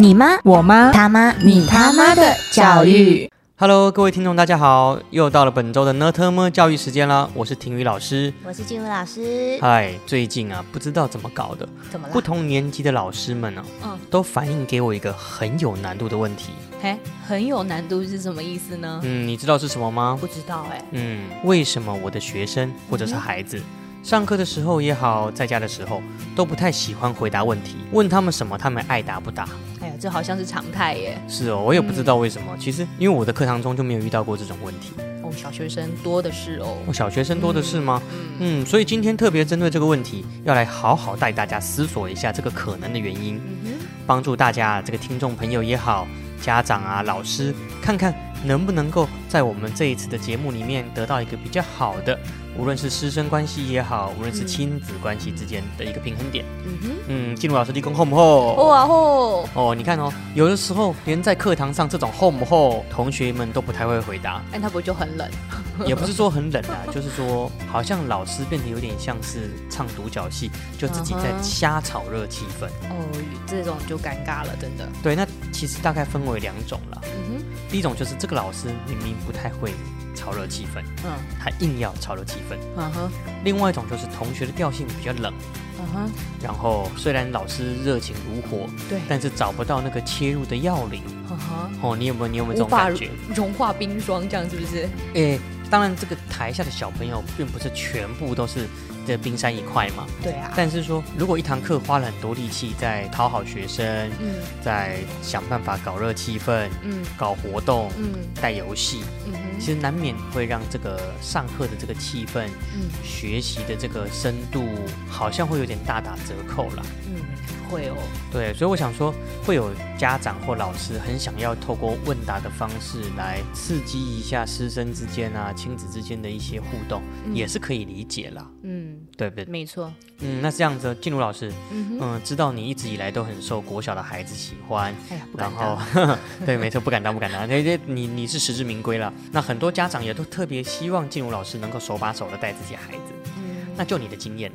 你妈、我妈、他妈、你他妈的教育。Hello，各位听众，大家好，又到了本周的呢特么教育时间啦，我是婷宇老师。我是静茹老师。嗨，最近啊，不知道怎么搞的，怎么了？不同年级的老师们呢、嗯都反映给我一个很有难度的问题。嘿，很有难度是什么意思呢？嗯，你知道是什么吗？不知道哎、嗯，为什么我的学生或者是孩子，上课的时候也好，在家的时候，都不太喜欢回答问题？问他们什么，他们爱答不答。哎呀，这好像是常态耶。是哦，我也不知道为什么。其实，因为我的课堂中就没有遇到过这种问题。哦，小学生多的是哦。哦小学生多的是吗？嗯嗯，所以今天特别针对这个问题，要来好好带大家思索一下这个可能的原因，嗯帮助大家这个听众朋友也好，家长啊、老师，看看能不能够在我们这一次的节目里面得到一个比较好的，无论是师生关系也好，无论是嗯亲子关系之间的一个平衡点。嗯哼，嗯，进入老师立功后不后？哦啊吼，哦，你看哦，有的时候连在课堂上这种后不后，同学们都不太会回答。哎，他不就很冷？也不是说很冷啊，就是说好像老师变得有点像是唱独角戏，就自己在瞎炒热气氛。哦，这种就尴尬了，真的。对，那其实大概分为两种了。嗯哼第一种就是这个老师明明不太会炒热气氛，嗯。他硬要炒热气氛；嗯哼，另外一种就是同学的调性比较冷，嗯哼，然后虽然老师热情如火，对，但是找不到那个切入的要领。嗯哼，哦，你有没有你有没有这种感觉？融化冰霜，这样是不是？诶，当然这个台下的小朋友并不是全部都是这冰山一块嘛。对啊。但是说，如果一堂课花了很多力气在讨好学生，嗯在想办法搞热气氛、嗯搞活动、嗯带游戏，嗯哼其实难免会让这个上课的这个气氛、嗯学习的这个深度，好像会有点大打折扣了。嗯，会哦。对，所以我想说，会有家长或老师很想要透过问答的方式来刺激一下师生之间啊、亲子之间的一些互动，嗯也是可以理解啦，嗯，对不对？没错。嗯，那这样子，静茹老师，嗯知道你一直以来都很受国小的孩子喜欢，哎呀，不然敢后当。对，没错，不敢当，不敢当，那这你你是实至名归了。那很多家长也都特别希望静茹老师能够手把手的带自己孩子。嗯那就你的经验，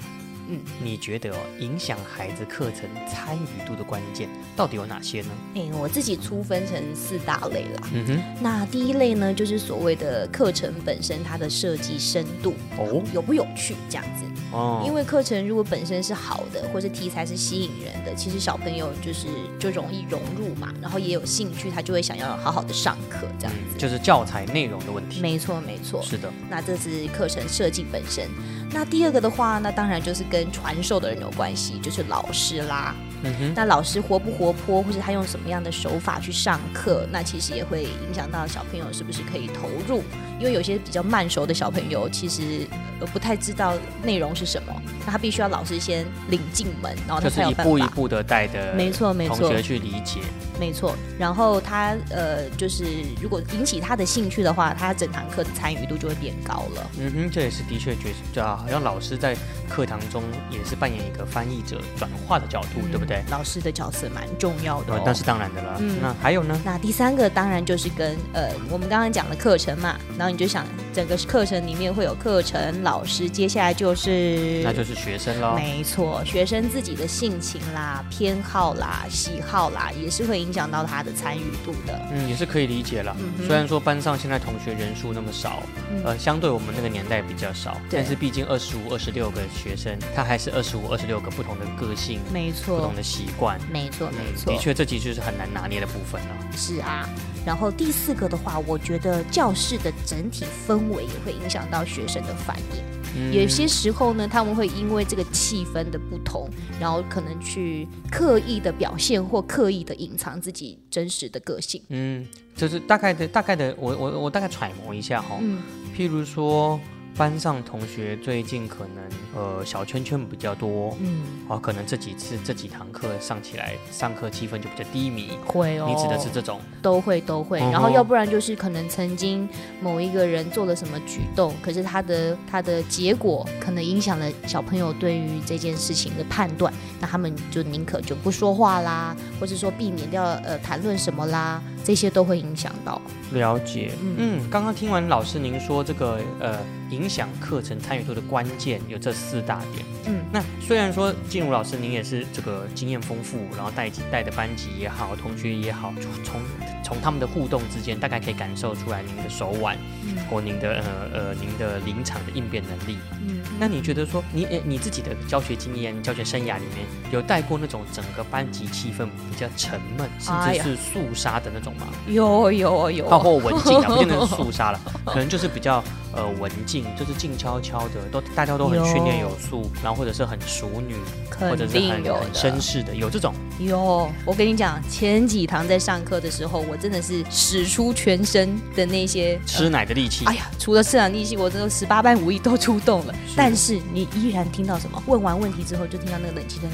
嗯，你觉得哦，影响孩子课程参与度的关键到底有哪些呢？哎、我自己粗分成四大类啦。嗯哼，那第一类呢，就是所谓的课程本身它的设计深度哦有不有趣这样子。哦，因为课程如果本身是好的，或是题材是吸引人的，其实小朋友就是就容易融入嘛，然后也有兴趣，他就会想要好好的上课这样子。嗯就是教材内容的问题。没错，没错。是的，那这是课程设计本身。那第二个的话，那当然就是跟传授的人有关系，就是老师啦。嗯哼，那老师活不活泼，或是他用什么样的手法去上课，那其实也会影响到小朋友是不是可以投入。因为有些比较慢熟的小朋友，其实呃不太知道内容是什么，那他必须要老师先领进门，然后他是一才有办法。步一步的带的，没错，没错，同学去理解。没错。然后他呃，就是如果引起他的兴趣的话，他整堂课的参与度就会变高了。嗯哼，这也是的确觉对啊，好像老师在课堂中也是扮演一个翻译者、转化的角度，对不对？老师的角色蛮重要的、哦，呃那是当然的啦。嗯那还有呢？那第三个当然就是跟呃我们刚刚讲的课程嘛，然后你就想整个课程里面会有课程老师，接下来就是那就是学生喽。没错，学生自己的性情啦、偏好啦、喜好啦，也是会影响到他的参与度的。嗯，也是可以理解了。嗯虽然说班上现在同学人数那么少，嗯呃，相对我们那个年代比较少，但是毕竟二十五、二十六个学生，他还是二十五、二十六个不同的个性、没错不同，的习惯。没错，没嗯错，的确，这其实是很难拿捏的部分了。是啊。然后第四个的话，我觉得教室的整体氛围也会影响到学生的反应。嗯有些时候呢，他们会因为这个气氛的不同，然后可能去刻意的表现或刻意的隐藏自己真实的个性。嗯，就是大概的大概的，我我我大概揣摩一下哈、嗯，譬如说。班上同学最近可能呃小圈圈比较多，嗯，哦，可能这几次这几堂课上起来，上课气氛就比较低迷。会哦。你指的是这种？都会都会，然后要不然就是可能曾经某一个人做了什么举动，可是他的他的结果可能影响了小朋友对于这件事情的判断，那他们就宁可就不说话啦，或者说避免掉呃谈论什么啦，这些都会影响到。了解，嗯。嗯，刚刚听完老师您说这个呃影响课程参与度的关键有这四大点，嗯，那虽然说静茹老师您也是这个经验丰富，然后带带的班级也好，同学也好，就从从他们的互动之间，大概可以感受出来您的手腕嗯。或您的呃呃您的临场的应变能力。嗯，那你觉得说你呃你自己的教学经验、教学生涯里面有带过那种整个班级气氛比较沉闷，甚至是肃杀的那种吗？有有有包括文静啊，不见得是肃杀了，可能就是比较呃文静，就是静悄悄的，都大家都很训练有素，然后或者是很淑女，或者是很。绅士的，有这种有，我跟你讲，前几堂在上课的时候，我真的是使出全身的那些吃奶的力气。哎呀，除了吃奶力气，我真的十八般武艺都出动了。是但是你依然听到什么？问完问题之后，就听到那个冷气声。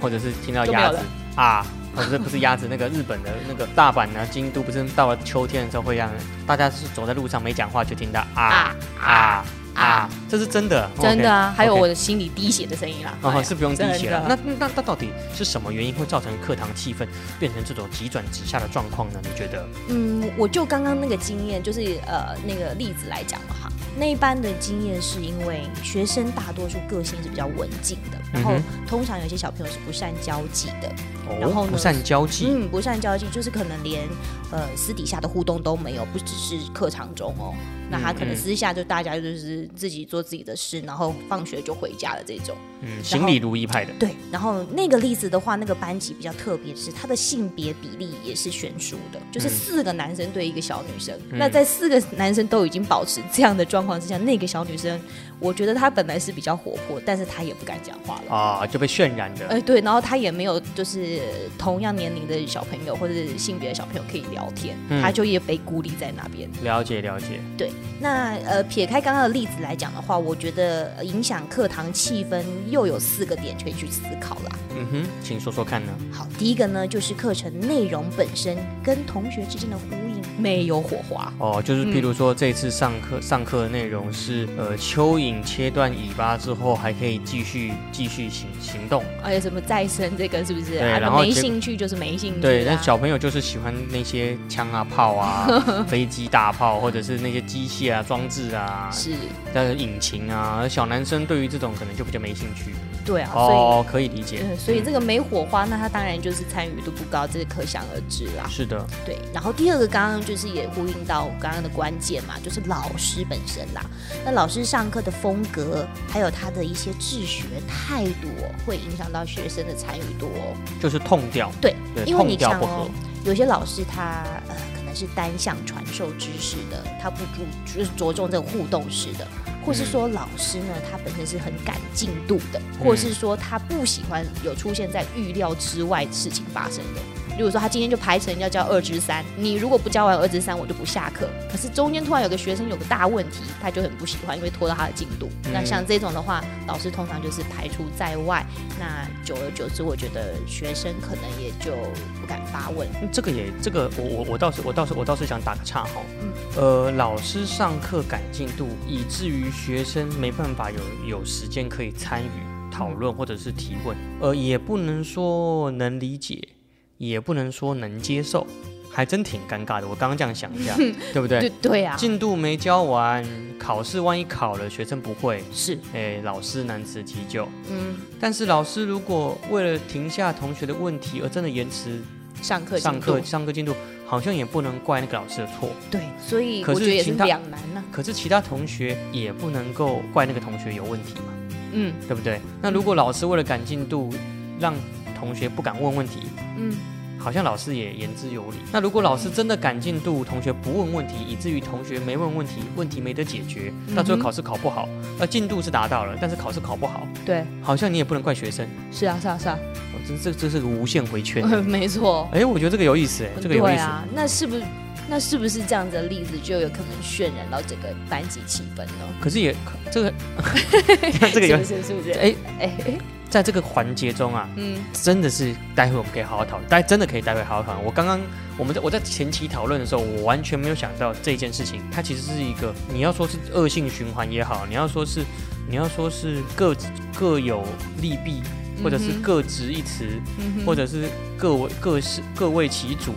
或者是听到鸭子啊，或者是不是鸭子？那个日本的那个大阪呢，京都不是到了秋天的时候会让大家是走在路上没讲话就听到啊啊啊，这是真的，真的啊，还有我的心里滴血的声音啦。哎哦，是不用滴血了。那那那到底是什么原因会造成课堂气氛变成这种急转直下的状况呢？你觉得？嗯，我就刚刚那个经验，就是呃那个例子来讲的话，那一班的经验是因为学生大多数个性是比较文静的，然后嗯通常有些小朋友是不善交际的，然后哦，不善交际，嗯，不善交际就是可能连呃私底下的互动都没有，不只是课堂中哦，那他可能嗯私下就大家就是自己做自己的事，然后放学就回家了这种。嗯，行礼如一派的。对，然后那个例子的话，那个班级比较特别，是他的性别比例也是悬殊的，就是嗯四个男生对一个小女生。嗯那在四个男生都已经保持这样的状况之下，那个小女生，我觉得他本来是比较活泼，但是他也不敢讲话了。啊，就被渲染的。哎，对，然后他也没有就是同样年龄的小朋友或者是性别的小朋友可以聊天，嗯她就也被孤立在那边。了解了解，对那呃，撇开刚刚的例子来讲的话，我觉得呃影响课堂气氛又有四个点可以去思考啦。嗯哼，请说说看呢？好，第一个呢，就是课程内容本身跟同学之间的呼应没有火花。哦，就是譬如说这次上课、上课的内容是呃蚯蚓切断尾巴之后还可以继续继续行行动，哎有，什么再生这个是不是？啊对然后没兴趣就是没兴趣、啊。对，那小朋友就是喜欢那些枪啊、炮啊、飞机大炮，或者是那些机械啊、装置啊、是，但是引擎啊。而小男生对于这种可能就比较没兴趣。对啊，哦，可以理解所以。呃，所以这个没火花，那他当然就是参与度不高，这是可想而知啦。是的，对，然后第二个刚刚就是也呼应到刚刚的关键嘛，就是老师本身啦。那老师上课的风格，还有他的一些治学态度、哦，会影响到学生的参与度哦。就是痛掉。对，对，因为你痛调不想哦。，有些老师他呃可能是单向传授知识的，他不注就是着重这个互动式的，或是说老师呢他本身是很赶进度的，或是说他不喜欢有出现在预料之外事情发生的。如果说他今天就排成要教二之三，你如果不教完二之三，我就不下课。可是中间突然有个学生有个大问题，他就很不喜欢，因为拖到他的进度。嗯那像这种的话，老师通常就是排除在外。那久而久之，我觉得学生可能也就不敢发问。嗯这个也，这个我我我倒是我倒是我倒是想打个岔哈，嗯呃，老师上课赶进度，以至于学生没办法有有时间可以参与讨论或者是提问，呃，也不能说能理解，也不能说能接受，还真挺尴尬的。我刚刚这样想一下，对不对？对对啊，进度没教完，考试万一考了学生不会，是，哎，老师难辞其咎。嗯，但是老师如果为了停下同学的问题而真的延迟上课上课上课进度，好像也不能怪那个老师的错。对，所以可我觉得也是是其他两难呐、可是其他同学也不能够怪那个同学有问题嘛，嗯对不对？那如果老师为了赶进度，让同学不敢问问题，嗯，好像老师也言之有理。那如果老师真的赶进度，同学不问问题，以至于同学没问问题，问题没得解决，到最后考试考不好，那进度是达到了，但是考试考不好，对，好像你也不能怪学生。是啊是啊是啊，哦、这这这是个无限回圈。没错，哎，我觉得这个有意思，哎，这个有意思。对啊，那是不是那是不是这样子的例子就有可能渲染到整个班级气氛呢？可是也这个 这个有是不是是不是？哎哎哎，在这个环节中啊，嗯真的是待会我们可以好好讨论，待真的可以待会好好讨论。我刚刚我们在我在前期讨论的时候，我完全没有想到这件事情，它其实是一个你要说是恶性循环也好，你要说是你要说是各各有利弊，或者是各执一词，嗯或者是各为各是各为其主，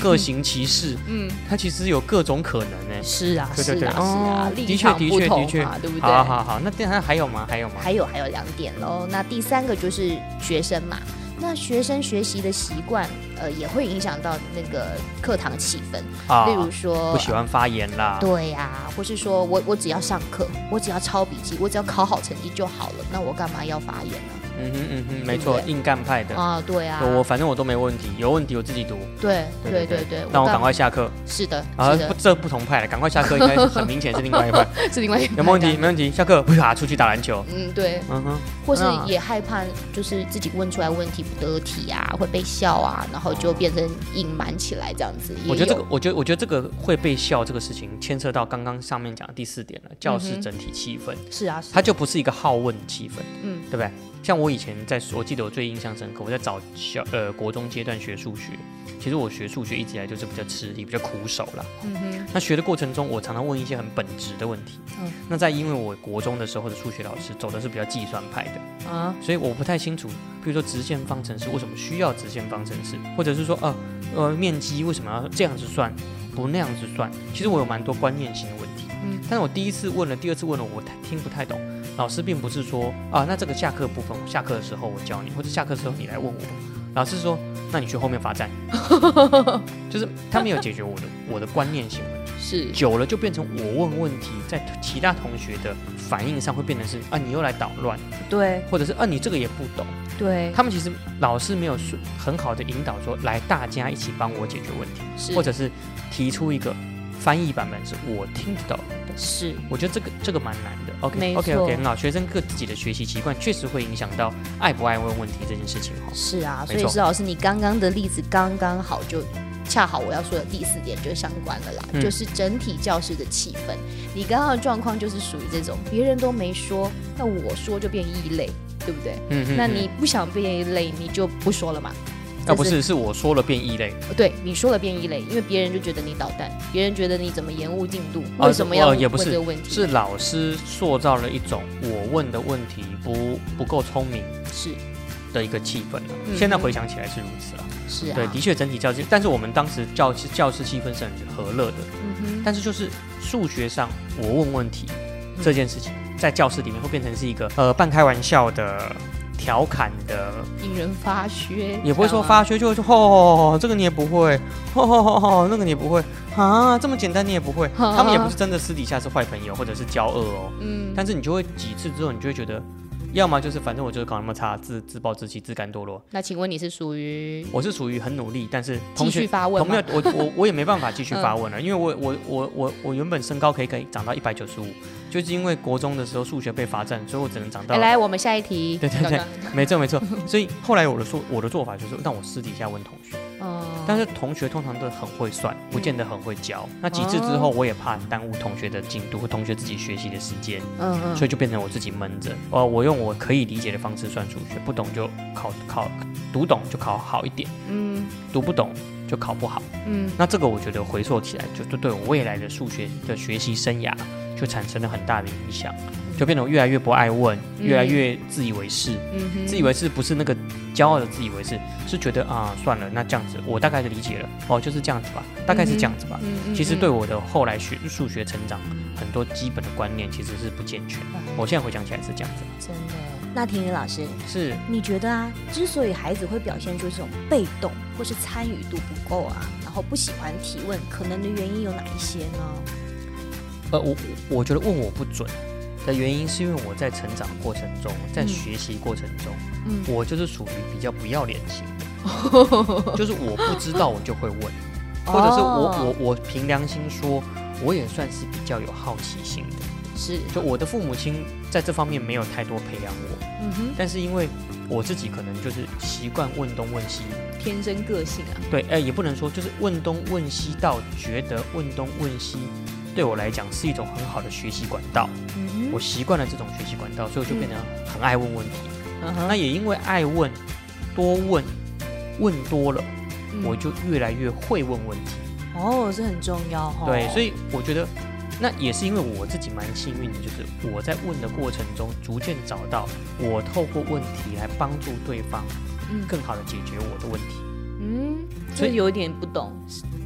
各行其事，嗯，它其实有各种可能呢。是啊，是啊，是啊的确的确的确嘛，对不对？好好好，那电台还有吗？还有吗？还有还有两点喽。那第三个就是学生嘛，那学生学习的习惯，呃，也会影响到那个课堂气氛。啊例如说，不喜欢发言啦。对呀、或是说我我只要上课，我只要抄笔记，我只要考好成绩就好了，那我干嘛要发言呢？嗯哼嗯哼，没错，硬干派的。啊，对啊，我反正我都没问题，有问题我自己读。对对对对那我干赶快下课是的，啊！不，这不同派了，赶快下课，应该是很明显是另外一派。是另外一个有没有问题？没问题，下课啪出去打篮球。嗯，对，嗯哼，或是啊也害怕，就是自己问出来问题不得体啊，会被笑啊，然后就变成隐瞒起来这样子。我觉得这个，我觉得我觉得这个会被笑这个事情，牵涉到刚刚上面讲的第四点了，教室整体气氛，是啊，是它就不是一个好问的气氛，嗯对不对？像我以前在，我记得我最印象深刻，我在早小呃国中阶段学数学，其实我学数学一直以来就是比较吃力，比较苦手啦。嗯哼，那学的过程中，我常常问一些很本质的问题。嗯那在因为我国中的时候的数学老师走的是比较计算派的，啊，所以我不太清楚，比如说直线方程式为什么需要直线方程式，或者是说呃呃面积为什么要这样子算，不那样子算。其实我有蛮多观念性的问题。嗯但是我第一次问了，第二次问了，我太听不太懂。老师并不是说啊，那这个下课部分，下课的时候我教你，或者下课的时候你来问我。老师说，那你去后面罚站，就是他没有解决我的我的观念性问题。是久了就变成我问问题，在其他同学的反应上会变成是啊，你又来捣乱，对或者是啊，你这个也不懂。对，他们其实老师没有说很好的引导说，来大家一起帮我解决问题，是或者是提出一个翻译版本是我听得懂的。是我觉得这个这个蛮难的。OK OK OK，很好。学生各自己的学习习惯确实会影响到爱不爱问问题这件事情哈。是啊，所以施老师，你刚刚的例子刚刚好就。恰好我要说的第四点就相关了啦，嗯就是整体教室的气氛。你刚刚的状况就是属于这种，别人都没说，那我说就变异类，对不对？嗯嗯嗯那你不想变异类，你就不说了嘛。啊不是是我说了变异类，对你说了变异类，因为别人就觉得你捣蛋，别人觉得你怎么延误进度，啊为什么要也不是这个问题？是老师塑造了一种我问的问题不不够聪明是的一个气氛了。嗯现在回想起来是如此了。是啊，对，的确整体教室，但是我们当时教室教室气氛是很和乐的，嗯哼但是就是数学上我问问题这件事情，在教室里面会变成是一个呃半开玩笑的。调侃的，哼，引人发噱，也不会说发噱，就会说哦，这个你也不会，吼吼吼，那个你也不会啊，这么简单你也不会。他们也不是真的私底下是坏朋友或者是交恶哦，嗯，但是你就会几次之后，你就会觉得，要么就是反正我就是考那么差，自自暴自弃，自甘堕落。那请问你是属于我是属于很努力，但是同学发问同学？我我我也没办法继续 发问了，因为我我我我我原本身高可以可以长到一百九十五，就是因为国中的时候数学被罚站，所以我只能长到哎，来，我们下一题。对对对刚刚没错没错，所以后来我的做我的做法就是让我私底下问同学，嗯，但是同学通常都很会算，不见得很会教。那几次之后，我也怕耽误同学的进度和同学自己学习的时间，嗯嗯，所以就变成我自己闷着。呃，我用我可以理解的方式算数学，不懂就考考，读懂就考好一点，嗯读不懂就考不好。嗯那这个我觉得回溯起来，就就对我未来的数学的学习生涯就产生了很大的影响，就变得我越来越不爱问，嗯越来越自以为是。嗯哼，自以为是不是那个骄傲的自以为是，是觉得啊算了，那这样子我大概就理解了，哦就是这样子吧，大概是这样子吧。嗯嗯其实对嗯我的后来学数学成长，很多基本的观念其实是不健全的。我现在回想起来是这样子，真的。那婷婷老师，是你觉得啊，之所以孩子会表现出这种被动或是参与度不够啊，然后不喜欢提问，可能的原因有哪一些呢？呃我我觉得问我不准的原因，是因为我在成长过程中，在嗯。学习过程中，嗯。我就是属于比较不要脸型的，就是我不知道我就会问，或者是我哦。我我凭良心说，我也算是比较有好奇心的。是。就我的父母亲在这方面没有太多培养我，嗯哼，但是因为我自己可能就是习惯问东问西，天生个性啊，对，哎、也不能说就是问东问西到觉得问东问西对我来讲是一种很好的学习管道，嗯我习惯了这种学习管道，所以我就变得很爱问问题。嗯那也因为爱问，多问，问多了，我就越来越会问问题。哦，这很重要哈。对，所以我觉得那也是因为我自己蛮幸运的，就是我在问的过程中，逐渐找到我透过问题来帮助对方，嗯更好的解决我的问题。嗯，所以有点不懂，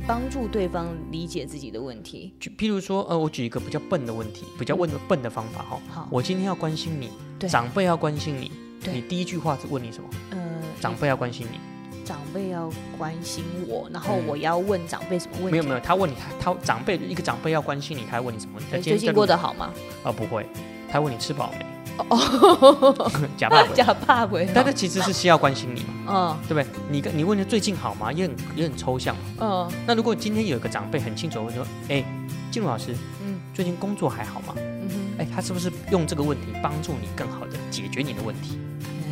帮助对方理解自己的问题。举譬如说，呃，我举一个比较笨的问题，比较问的笨的方法哈。好，我今天要关心你，对长辈要关心你，你第一句话是问你什么？呃，长辈要关心你，长辈要关心我，然后嗯我要问长辈什么问题？没有没有，他问你，他他长辈一个长辈要关心你，他会问你什么问题？最近过得好吗？啊、不会，他问你吃饱没？哦，假爸爸。假爸爸。但他其实是需要关心你嘛，嗯对不对？你跟你问的最近好吗？也很也很抽象嘛。嗯那如果今天有一个长辈很清楚地问说，哎，静茹老师，嗯最近工作还好吗？嗯哼，哎，他是不是用这个问题帮助你更好的解决你的问题？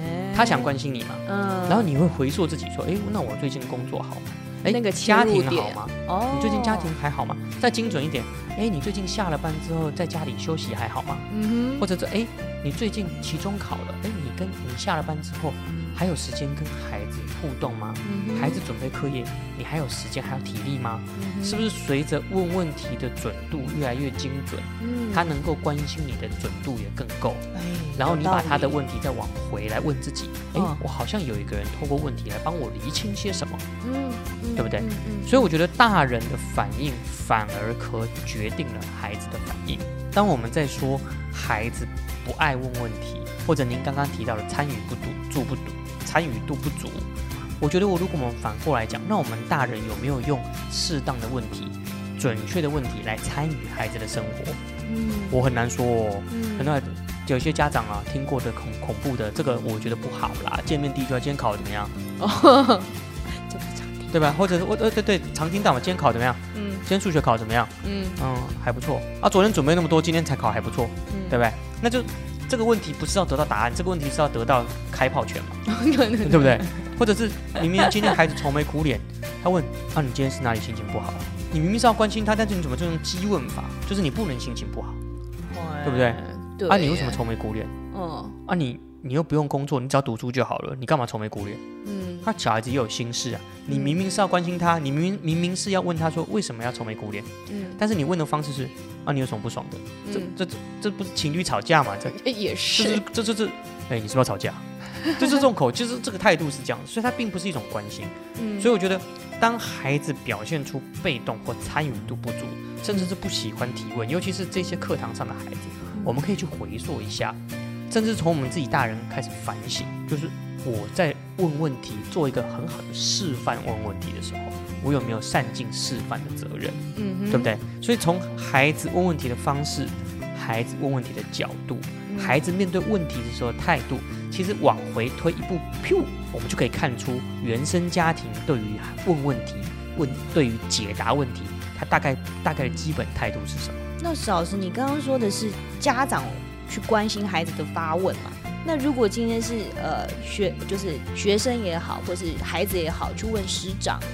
哎他想关心你嘛？嗯，然后你会回溯自己说，哎，那我最近工作好吗？哎，那个家庭好吗？哦，你最近家庭还好吗？再精准一点，哎，你最近下了班之后在家里休息还好吗？嗯哼，或者是哎，你最近期中考了，哎，你跟你下了班之后还有时间跟孩子互动吗？嗯孩子准备课业，你还有时间还有体力吗？嗯是不是随着问问题的准度越来越精准，嗯他能够关心你的准度也更够？哎然后你把他的问题再往回来问自己，哎嗯，我好像有一个人透过问题来帮我厘清些什么。对不对所以我觉得大人的反应反而可决定了孩子的反应。当我们在说孩子不爱问问题，或者您刚刚提到的参与不足、度不足、参与度不足，我觉得我如果我们反过来讲，那我们大人有没有用适当的问题、准确的问题来参与孩子的生活？嗯我很难说哦。嗯很多有些家长啊，听过的恐恐怖的，这个我觉得不好啦。见面第一句话，今天考怎么样？哦，对吧？或者是我呃对对，常听到嘛，今天考怎么样？嗯今天数学考怎么样？嗯嗯，还不错啊。昨天准备那么多，今天才考还不错，嗯，对不对？那就这个问题不是要得到答案，这个问题是要得到开炮权嘛，对不对？或者是明明今天孩子愁眉苦脸，他问啊，你今天是哪里心情不好？你明明是要关心他，但是你怎么就用激问法？就是你不能心情不好对不对？对啊？你为什么愁眉苦脸？嗯啊你你又不用工作，你只要读书就好了，你干嘛愁眉苦脸？嗯那小孩子也有心事啊，你明明是要关心他，你明明明明是要问他说为什么要愁眉苦脸，嗯但是你问的方式是啊你有什么不爽的？这嗯，这这这不是情侣吵架嘛？这 也这是是这这这，哎，你是不是要吵架？就是这种口，就是这个态度是这样，所以它并不是一种关心。嗯所以我觉得，当孩子表现出被动或参与度不足，甚至是不喜欢提问，尤其是这些课堂上的孩子，我们可以去回溯一下，甚至从我们自己大人开始反省，就是我在问问题，做一个很好的示范问问题的时候，我有没有善尽示范的责任？嗯哼对不对？所以从孩子问问题的方式，孩子问问题的角度，嗯孩子面对问题的时候的态度，其实往回推一步，噗，我们就可以看出原生家庭对于问问题、问对于解答问题，他大概大概的基本态度是什么？那史老师，你刚刚说的是家长去关心孩子的发问嘛？那如果今天是呃学就是学生也好，或是孩子也好，去问师长呢？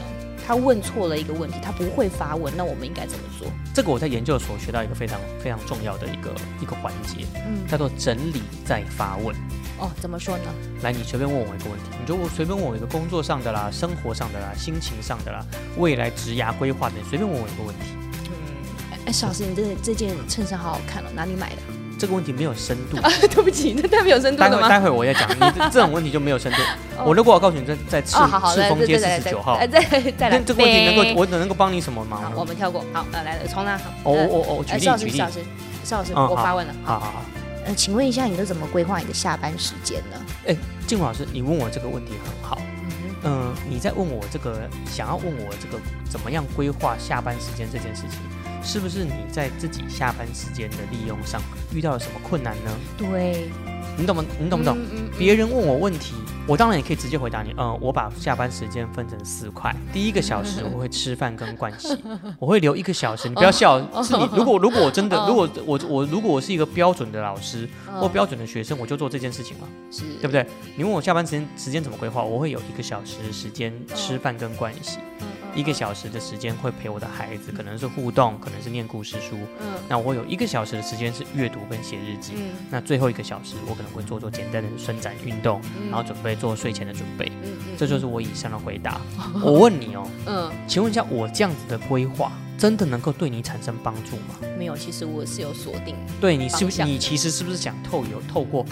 他问错了一个问题，他不会发问，那我们应该怎么做？这个我在研究所学到一个非常非常重要的一个一个环节，嗯，叫做整理再发问。哦，怎么说呢？来，你随便问我一个问题，你就随便问我一个工作上的啦、生活上的啦、心情上的啦、未来职涯规划的，你随便问我一个问题。嗯，哎史老师，你这这件衬衫好好看哦，哪里买的？这个问题没有深度，啊，对不起，那太没有深度了吗？待会待会我再讲，你这 这种问题就没有深度。哦我如果我告诉你在在赤哦，好好，赤峰街四十九号再，再来那这个问题能够我能够帮你什么忙好，呢？我们跳过。好，呃，来了，从哪？哦呃哦哦，举例举例邵老，师，邵老师，嗯好我发问了。好好好。呃，请问一下，你都怎么规划你的下班时间呢？哎静茹老师，你问我这个问题很好。嗯嗯，你在问我这个想要问我这个怎么样规划下班时间这件事情，是不是你在自己下班时间的利用上遇到了什么困难呢？对，你懂吗？你懂不懂？嗯？嗯别人问我问题，我当然也可以直接回答你。嗯，我把下班时间分成四块，第一个小时我会吃饭跟盥洗，我会留一个小时。你不要笑，是你如果如果我真的，哦如果我我如果我是一个标准的老师嗯或标准的学生，我就做这件事情嘛，是，对不对？你问我下班时间时间怎么规划，我会有一个小时的时间吃饭跟盥洗。嗯嗯一个小时的时间会陪我的孩子，可能是互动，可能是念故事书。嗯那我有一个小时的时间是阅读跟写日记。嗯那最后一个小时，我可能会做做简单的伸展运动，嗯然后准备做睡前的准备。嗯嗯这就是我以上的回答。我问你哦，嗯请问一下，我这样子的规划真的能够对你产生帮助吗？没有，其实我是有锁定，对你是不是？你其实是不是想透有透过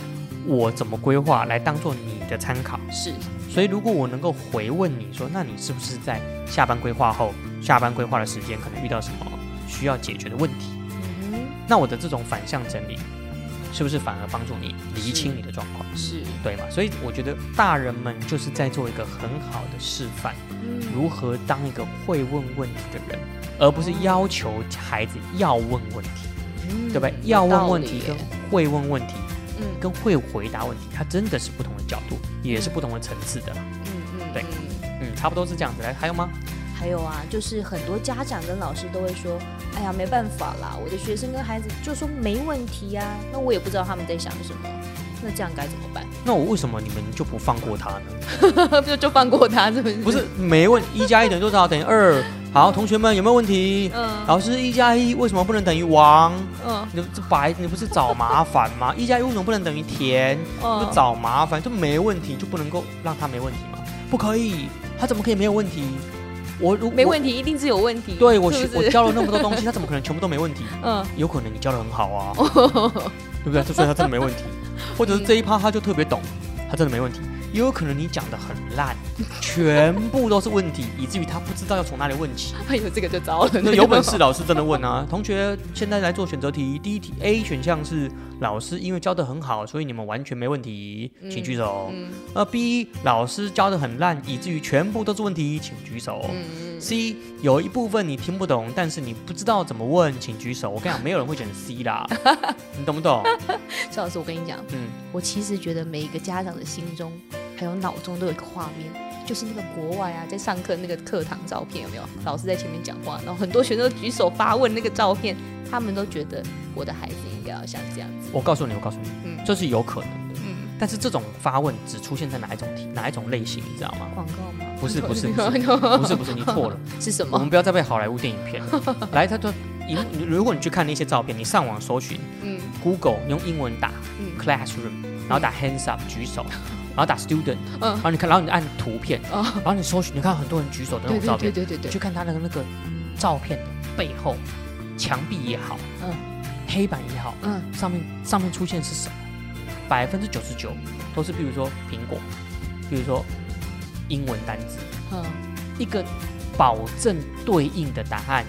我怎么规划来当做你的参考？是所以如果我能够回问你说，那你是不是在下班规划后，下班规划的时间可能遇到什么需要解决的问题？嗯那我的这种反向整理，是不是反而帮助你厘清你的状况？是对吗？所以我觉得大人们就是在做一个很好的示范，嗯如何当一个会问问题的人，而不是要求孩子要问问题，嗯对不对？要问问题跟会问问题嗯跟会回答问题，它真的是不同的角度，也是不同的层次的啦。嗯嗯对嗯嗯，差不多是这样子。来，还有吗？还有啊，就是很多家长跟老师都会说：“哎呀，没办法啦，我的学生跟孩子就说没问题呀、那我也不知道他们在想什么，那这样该怎么办？那我为什么你们就不放过他呢？就 就放过他，是不是？不是，没问一加一等于多少？等于二。好，同学们有没有问题？嗯老师，一加一为什么不能等于王？嗯你这白，你不是找麻烦吗？一加一为什么不能等于田？嗯就找麻烦，就没问题，就不能够让他没问题吗？不可以，他怎么可以没有问题？我如没问题，一定是有问题。对我学是是我教了那么多东西，他怎么可能全部都没问题？嗯有可能你教的很好啊，对不对？所以他真的没问题，或者是这一趴他就特别懂，他真的没问题。也有可能你讲的很烂，全部都是问题，以至于他不知道要从哪里问起。哎呦，这个就糟了。那有本事老师真的问啊，同学现在来做选择题，第一题 A 选项是老师因为教的很好，所以你们完全没问题，请举手。嗯呃 B 老师教的很烂，以至于全部都是问题，请举手。嗯 C 有一部分你听不懂，但是你不知道怎么问，请举手。我跟你讲，没有人会选 C 啦，你懂不懂？嗯，赵老师，我跟你讲，嗯，我其实觉得每一个家长的心中还有脑中都有一个画面，就是那个国外啊，在上课那个课堂照片有没有？老师在前面讲话，然后很多学生都举手发问那个照片，他们都觉得我的孩子应该要像这样子。我告诉你，我告诉你，嗯这是有可能的。嗯，但是这种发问只出现在哪一种题、哪一种类型，你知道吗？广告吗？不是不是不是不是不是，你错了。是什么？我们不要再被好莱坞电影骗了。来，他就荧，如果你去看那些照片，你上网搜寻嗯 Google，你用英文打嗯 classroom，然后打 hands up 举手，然后打 student，嗯。然后你看，然后你按图片，哦，然后你搜寻，你看很多人举手的那对种照片，对对对对。对，你去看他的那个照片的背后，墙壁也好，嗯。黑板也好，嗯。上面上面出现是什么？百分之九十九都是，比如说苹果，比如说英文单词，嗯。一个保证对应的答案，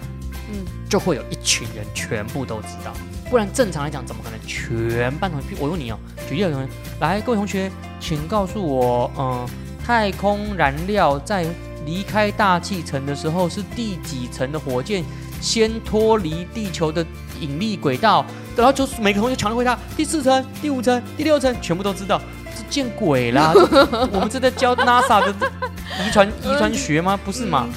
嗯，就会有一群人全部都知道。不然正常来讲，怎么可能全班同学？我问你哦，举例而言，来，各位同学，请告诉我，嗯、太空燃料在离开大气层的时候是第几层的火箭先脱离地球的引力轨道？然后就是每个同学抢着回答第四层、第五层、第六层，全部都知道。这见鬼啦！我们是在教 NASA 的遗传 遗传学吗？不是嘛？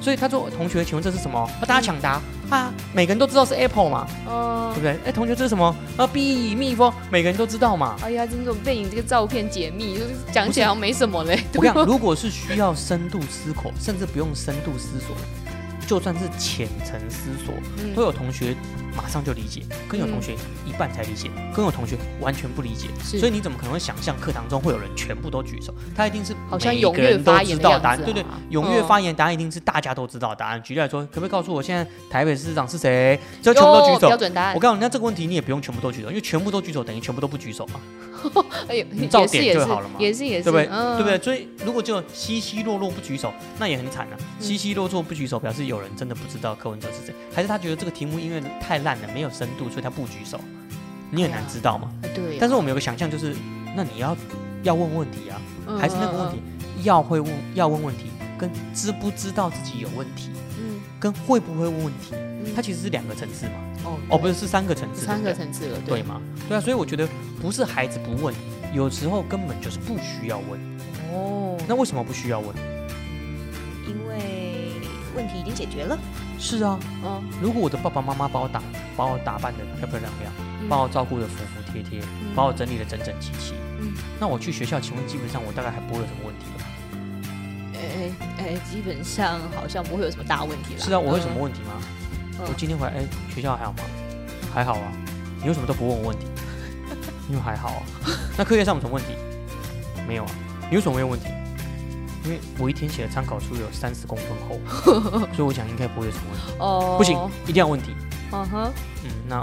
所以他说：“同学，请问这是什么？”啊，大家抢答啊，每个人都知道是 Apple 嘛，哦对不。对？哎，同学这是什么？啊，B 蜜蜂，每个人都知道嘛。哎呀，这种被你这个照片解密，就是讲起来好像没什么嘞。我跟你讲，如果是需要深度思考，甚至不用深度思索，就算是浅层思索，嗯都有同学马上就理解，更有同学一半才理解，更有同学完全不理解。所以你怎么可能会想象课堂中会有人全部都举手？他一定是好像每踊跃个人都发言的样知道答案，子对对啊，踊跃嗯发言答案一定是大家都知道答案。举例来说，可不可以告诉我现在台北市长是谁？只要全部都举手标。准答案我。告诉你，那这个问题你也不用全部都举手，因为全部都举手等于全部都不举手嘛，哎呦，你照点就好了嘛也是也是，对不对？嗯对不对？？所以如果就稀稀落落不举手，那也很惨啊。稀稀落落不举手，表示有人真的不知道柯文哲是谁，还是他觉得这个题目因为太烂的，没有深度，所以他不举手。你很难知道嘛。对呀。但是我们有个想象，就是那你要要问问题啊，嗯还是那个问题，要会问要问问题，跟知不知道自己有问题，嗯，跟会不会问问题，嗯它其实是两个层次嘛。哦哦，不是，是三个层次，三个层次了，对吗？对啊，所以我觉得不是孩子不问，有时候根本就是不需要问。哦，那为什么不需要问？因为问题已经解决了，是啊，嗯，如果我的爸爸妈妈把我打把我打扮的漂漂亮亮，把我照顾的服服帖帖，嗯把我整理的整整齐齐，嗯那我去学校，请问基本上我大概还不会有什么问题吧？哎哎哎，基本上好像不会有什么大问题了。是啊，我会有什么嗯？问题吗？嗯我今天回来，哎，学校还好吗？还好啊。你为什么都不问我问题？因为还好啊。那课业上有什么问题？没有啊。你为什么没有问题？因为我一天写的参考书有三十公分厚，所以我想应该不会有什么问题。哦，不行，一定要问题。嗯哼，嗯，那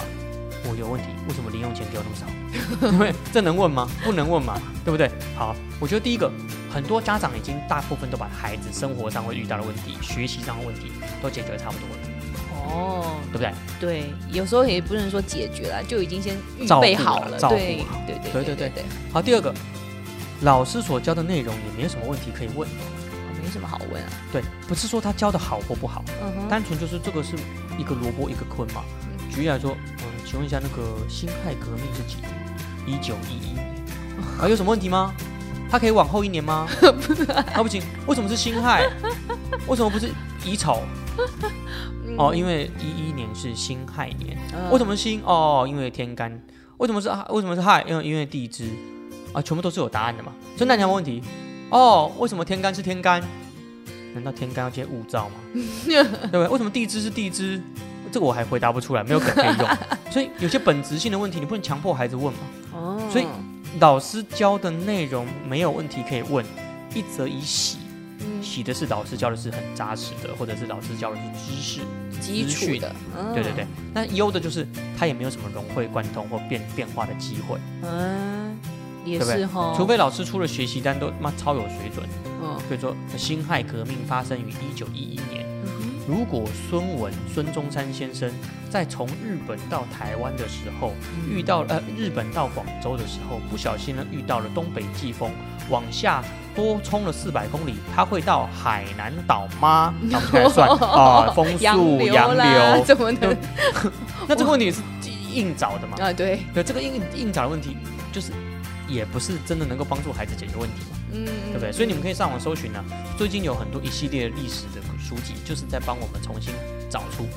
我有问题，为什么零用钱给我那么少？因为？这能问吗？不能问嘛，对不对？好，我觉得第一个，很多家长已经大部分都把孩子生活上会遇到的问题、学习上的问题都解决的差不多了，哦，对不对？对，有时候也不能说解决了，就已经先预备好了。对对对对对对，好，第二个，老师所教的内容也没有什么问题可以问，没什么好问啊。对，不是说他教的好或不好，单纯就是这个是一个萝卜一个坑嘛。举例来说，嗯，请问一下那个辛亥革命是几年？一九一一年 啊，有什么问题吗？他可以往后一年吗？啊，不行，为什么是辛亥？为什么不是乙丑？哦，因为一一年是辛亥年。为什么？辛？哦，因为天干。为什么是亥？为什么是亥？因为因为地支啊，全部都是有答案的嘛。所以那你有没有问题？哦，为什么天干是天干？难道天干要接物燥吗？对不对？为什么地支是地支？这个我还回答不出来，没有梗可以用。所以有些本质性的问题，你不能强迫孩子问嘛。哦，所以老师教的内容没有问题可以问，一则以喜，嗯喜的是老师教的是很扎实的，或者是老师教的是知识。基础的，嗯对对对，，那优的就是他也没有什么融会贯通或变变化的机会，嗯，也是哈，除非老师出了学习单都妈超有水准。嗯比如说辛亥革命发生于一九一一年，嗯如果孙文孙中山先生在从日本到台湾的时候，哼遇到呃日本到广州的时候，不小心呢遇到了东北季风，往下多冲了四百公里，他会到海南岛吗？那我们就开始算啊，风洋速、洋，流，怎么能 那这个问题是硬找的嘛？啊？对，对，这个硬硬找的问题就是。也不是真的能够帮助孩子解决问题嘛，嗯，对不对？所以你们可以上网搜寻啊，最近有很多一系列历史的书籍，就是在帮我们重新找出，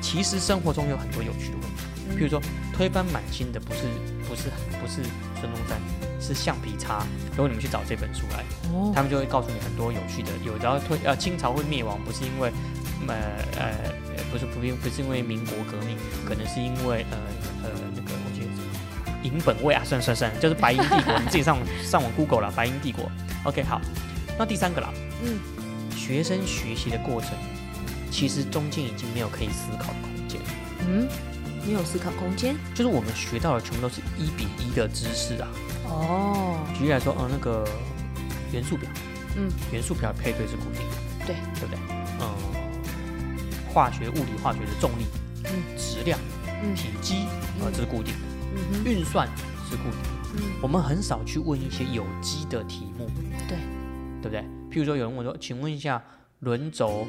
其实生活中有很多有趣的问题。嗯譬如说，推翻满清的不是不是不是孙中山，是橡皮擦。如果你们去找这本书来，哦他们就会告诉你很多有趣的。有然后推呃清朝会灭亡，不是因为呃呃呃不是不是因为民国革命，可能是因为呃银本位啊，算算算，就是白银帝国，你自己上网上网 Google 了，白银帝国。OK 好，那第三个啦，嗯，学生学习的过程，其实中间已经没有可以思考的空间。嗯，没有思考空间就是我们学到的全部都是一比一的知识啊。哦，举例来说，呃，那个元素表，嗯，元素表配对是固定的，对对不对？嗯，化学、物理、化学的重力、嗯质量、嗯体积，呃，嗯这是固定的，嗯，运算是固定的。嗯我们很少去问一些有机的题目，对，对不对？譬如说，有人问说，请问一下，轮轴，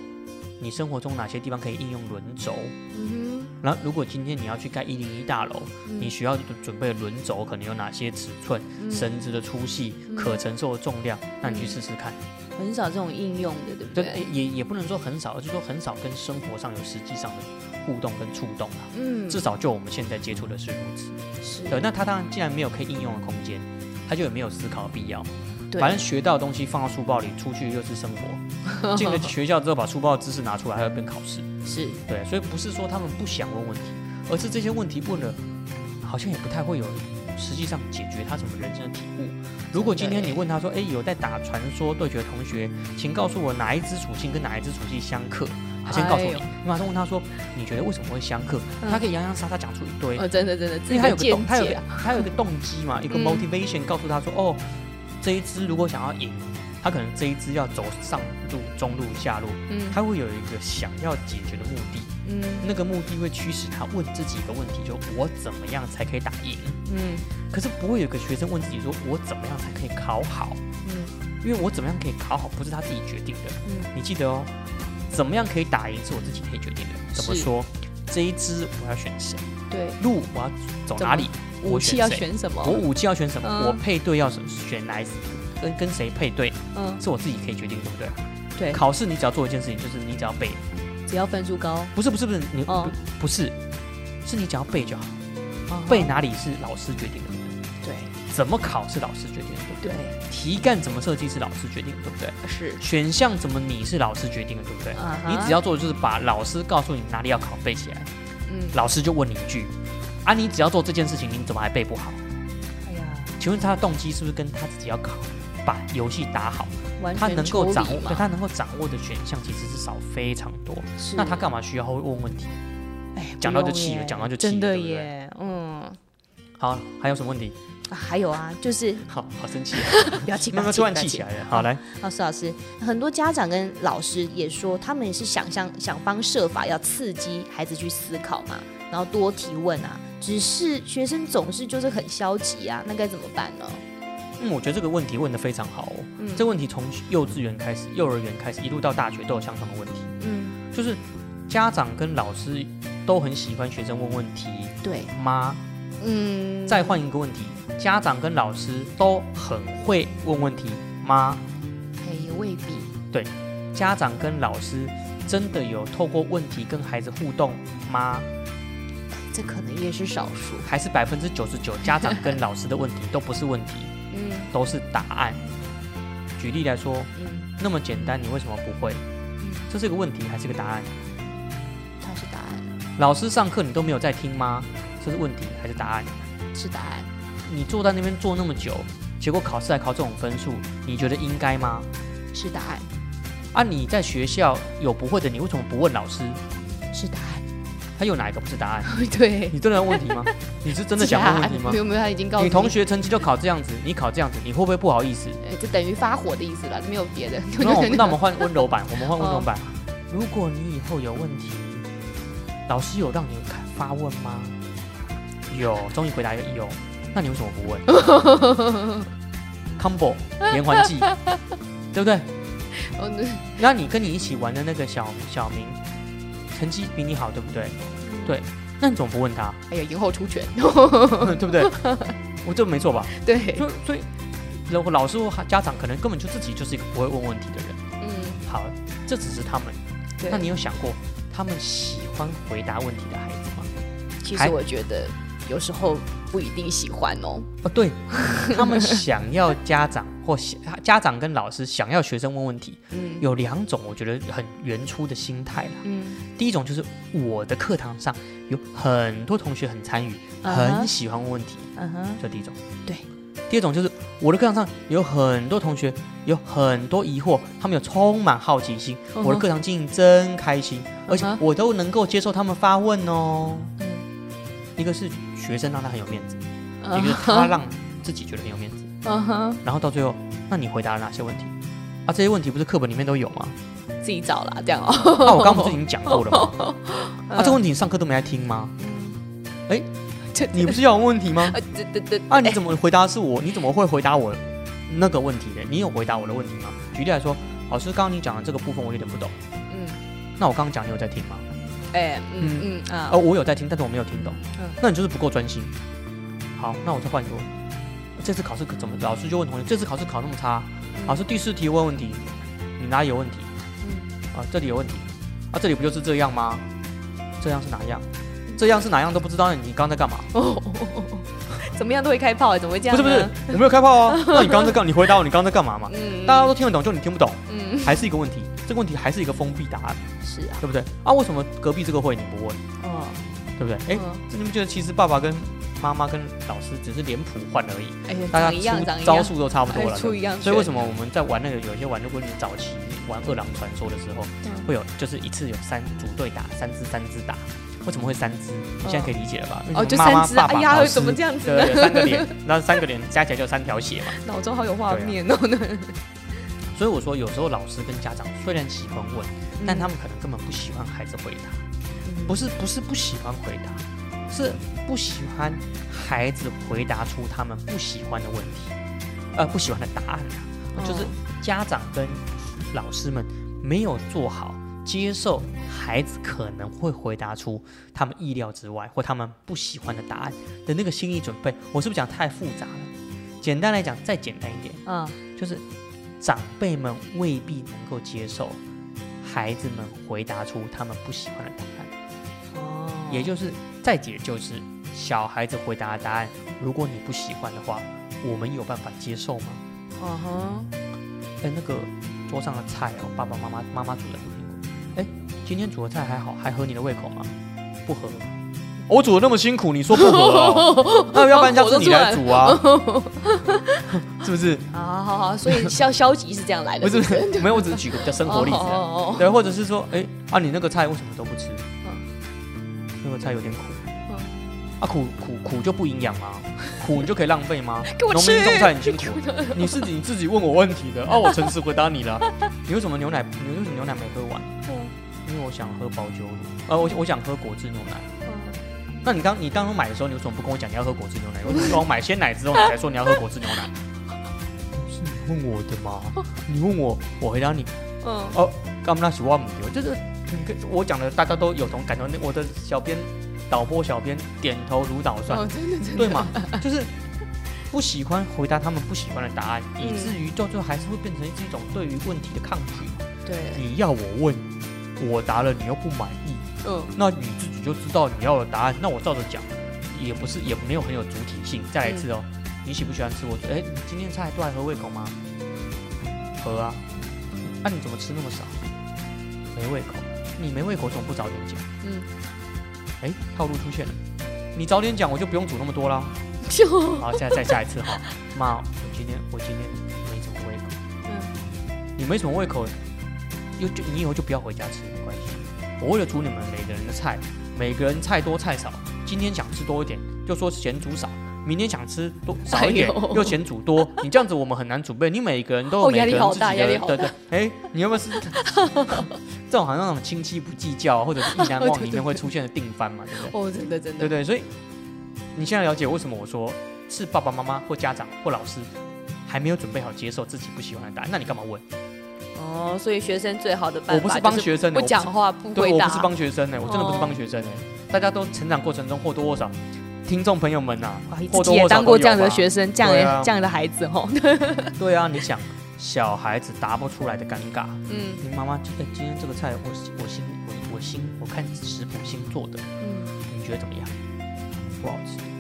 你生活中哪些地方可以应用轮轴？嗯然后，如果今天你要去盖一零一大楼，哼，你需要准备的轮轴可能有哪些尺寸、嗯绳子的粗细、嗯可承受的重量，那你去试试看。很少这种应用的，对不对，对？也也不能说很少，而是说很少跟生活上有实际上的互动跟触动啊。嗯，至少就我们现在接触的是如此。是对，那他当然既然没有可以应用的空间，他就也没有思考的必要。对反正学到的东西放到书包里，出去又是生活。进了学校之后，把书包的知识拿出来，还要变考试。是对，所以不是说他们不想问问题，而是这些问题问了，好像也不太会有实际上解决他什么人生的体悟。如果今天你问他说，哎，有在打传说对决的同学，请告诉我哪一支属性跟哪一支属性相克？他先告诉你，你马上问他说，你觉得为什么会相克？嗯。他可以洋洋洒洒讲出一堆，哦，真的真的，因为他有个动，他有他有一个动机嘛，一个嗯。motivation，告诉他说，哦，这一支如果想要赢，他可能这一支要走上路、中路、下路，嗯。他会有一个想要解决的目的。嗯。那个目的会驱使他问自己一个问题，就我怎么样才可以打赢？嗯。可是不会有个学生问自己说，我怎么样才可以考好？嗯。因为我怎么样可以考好，不是他自己决定的。嗯。你记得哦，怎么样可以打赢是我自己可以决定的。怎么说？这一支我要选谁？对，路我要走哪里？武器要我选什么？我武器要选什么？嗯我配对要选选哪一跟跟谁配对，嗯，是我自己可以决定，对不对？对，考试你只要做一件事情，就是你只要背，只要分数高，不是不是不是，你、哦不不是，是你只要背就好。哦背哪里是老师决定的，对，怎么考是老师决定的，对不对？对，题干怎么设计是老师决定的，对不对？是，选项怎么拟是老师决定的，对不对？你只要做的就是把老师告诉你哪里要考背起来，嗯，老师就问你一句，啊，你只要做这件事情，你怎么还背不好？哎呀，请问他的动机是不是跟他自己要考，把游戏打好，完全他能够掌握，他能够掌握的选项其实是少非常多。是那他干嘛需要会问问题？哎，讲到就气了讲到就气了真的对不对耶，嗯，好，还有什么问题？啊还有啊，就是好好生气啊，不要气，不慢慢气，不要气突然气起。来了。好，来，老师，老师，很多家长跟老师也说，他们也是想象想方设法要刺激孩子去思考嘛，然后多提问啊。只是学生总是就是很消极啊，那该怎么办呢？嗯，我觉得这个问题问得非常好哦。嗯这个问题从幼稚园开始、幼儿园开始，一路到大学都有相同的问题，嗯，就是家长跟老师都很喜欢学生问问题对，吗？嗯，再换一个问题，家长跟老师都很会问问题吗？哎也未必，对家长跟老师真的有透过问题跟孩子互动吗？这可能也是少数。还是百分之九十九家长跟老师的问题都不是问题，嗯都是答案？举例来说，嗯，那么简单，你为什么不会？这是个问题还是个答案？它是答案，老师上课你都没有在听吗？这是问题还是答案？是答案，你坐在那边坐那么久，结果考试还考这种分数，你觉得应该吗？是答案，啊，你在学校有不会的，你为什么不问老师？是答案。他有哪一个不是答案？对，你真的要问题吗？你是真的想问问题吗没？有没有，他已经告诉你同学成绩就考这样子，你考这样子，你会不会不好意思？呃，这等于发火的意思了，没有别的。那我们 那我们换温柔版，我们换温柔版。如果你以后有问题，老师有让你看发问吗？有，终于回答有有。那你为什么不问？Combo 连环计，对不对？哦，那那你跟你一起玩的那个小小明，成绩比你好，对不对？对，那你怎么不问他？哎呀，延后出拳。对不对？我这没错吧？对，所以所以，如果老师或家长可能根本就自己就是一个不会问问题的人。嗯，好，这只是他们。那你有想过，他们喜欢回答问题的孩子吗？其实我觉得有时候不一定喜欢哦。哦，对，他们想要家长或想家长跟老师想要学生问问题，嗯有两种我觉得很原初的心态啦。嗯，第一种就是我的课堂上有很多同学很参与，很喜欢问问题，嗯哼，这第一种。对。第二种就是我的课堂上有很多同学有很多疑惑，他们有充满好奇心，我的课堂经营真开心，而且我都能够接受他们发问哦。嗯一个是学生让他很有面子，嗯一个是他让自己觉得很有面子，嗯哼，然后到最后，那你回答了哪些问题？啊，这些问题不是课本里面都有吗？自己找啦，这样哦。那我刚刚不是已经讲过了吗？啊，这个嗯问题你上课都没来听吗？哎这你不是要问问题吗？呃，对对对，啊，你怎么回答是我？你怎么会回答我那个问题呢？你有回答我的问题吗？举例来说，老师刚刚你讲的这个部分我有点不懂，嗯，那我刚刚讲你有在听吗？哎，嗯嗯啊哦，，我有在听，但是我没有听懂嗯。那你就是不够专心。好，那我再换一个问。这次考试可怎么？老师就问同学，这次考试考那么差，老师第四题问问题，你哪里有问题？嗯啊，这里有问题。啊，这里不就是这样吗？这样是哪样？这样是哪样都不知道，那你刚刚在干嘛？哦，怎么样都会开炮，怎么会这样？不是不是，，我没有开炮啊。那你刚刚在干？你回答我，你刚刚在干嘛嘛？嗯，大家都听得懂，就你听不懂，嗯还是一个问题。这个问题还是一个封闭答案，是啊，对不对？啊，为什么隔壁这个会你不问？哦，对不对？哎，你们觉得其实爸爸跟妈妈跟老师只是脸谱换而已，哎呀，大家出，招数都差不多哎了。出一样，所以为什么我们在玩那个有一些玩，如果你早期玩饿狼传说的时候，嗯会有就是一次有三组队打，三只三只打。为什么会三只？你现在可以理解了吧？哦，就三只啊，哎呀，怎么这样子对，三个脸，那三个脸加起来就三条血嘛。脑中好有画面哦，那所以我说，有时候老师跟家长虽然喜欢问，嗯但他们可能根本不喜欢孩子回答。不是不是不喜欢回答，是不喜欢孩子回答出他们不喜欢的问题，呃，不喜欢的答案啊，就是哦家长跟老师们没有做好接受孩子可能会回答出他们意料之外或他们不喜欢的答案的那个心理准备。我是不是讲太复杂了？简单来讲，再简单一点，嗯就是长辈们未必能够接受孩子们回答出他们不喜欢的答案。哦，也就是再解就是小孩子回答的答案，如果你不喜欢的话，我们有办法接受吗？嗯哼，哎，那个桌上的菜哦，爸爸妈妈妈妈煮的今天煮的菜还好，还合你的胃口吗？不合。我煮的那么辛苦，你说不合哦？那要不然下次你来煮啊？是不是？啊好好，所以消消极是这样来的，不是，没有，我只是举个比较生活例子对，或者是说，哎啊，你那个菜为什么都不吃？那个菜有点苦。啊，苦苦苦就不营养吗？苦你就可以浪费吗？农民种菜很辛苦，你是你自己问我问题的啊，我诚实回答你了。你为什么牛奶？你为什么牛奶没喝完？因为我想喝保酒乳，呃，我我想喝果汁牛奶。那你刚你当初买的时候，你为什么不跟我讲你要喝果汁牛奶？为什么让我买鲜奶之后你才说你要喝果汁牛奶？是你问我的吗？你问我，我回答你。嗯，哦，刚刚那是我母牛，就是我讲的，大家都有同感受。那我的小编导播小编点头如捣蒜，哦，真的真的，对嘛？就是不喜欢回答他们不喜欢的答案，以至于到最后还是会变成是一种对于问题的抗拒。对，你要我问，我答了你又不满意，嗯，那你自己就知道你要的答案，那我照着讲，也不是也没有很有主体性。再来一次哦，你喜不喜欢吃我？哎，你今天菜都还合胃口吗？合啊。那、你怎么吃那么少？没胃口。你没胃口，怎么不早点讲？嗯，哎，套路出现了。你早点讲，我就不用煮那么多啦。就好，再再下一次哈。妈，我今天我今天没什么胃口。嗯，你没什么胃口，又就你以后就不要回家吃，没关系。我为了煮你们每个人的菜，每个人菜多菜少，今天想吃多一点，就说嫌煮少；明天想吃多少一点哎，又嫌煮多。你这样子我们很难准备。你每个人都有每个人自己的对对。哎，你要不要是这种好像那种亲戚不计较，或者是意难 忘里面会出现的定番嘛，对不对？哦，真的真的，对不对？所以你现在了解为什么我说是爸爸妈妈或家长或老师还没有准备好接受自己不喜欢的答案，那你干嘛问？哦，所以学生最好的办法我不是帮学生的，不我讲话不对，回答，我不是帮学生呢、我真的不是帮学生呢、大家都成长过程中或多或少，听众朋友们呐、或多或少也当过这样的学生，这样的这样的孩子哦。对啊，你想小孩子答不出来的尴尬，嗯。你妈妈哎、今天这个菜我我新我我新我看食谱新做的，嗯，你觉得怎么样？不好吃。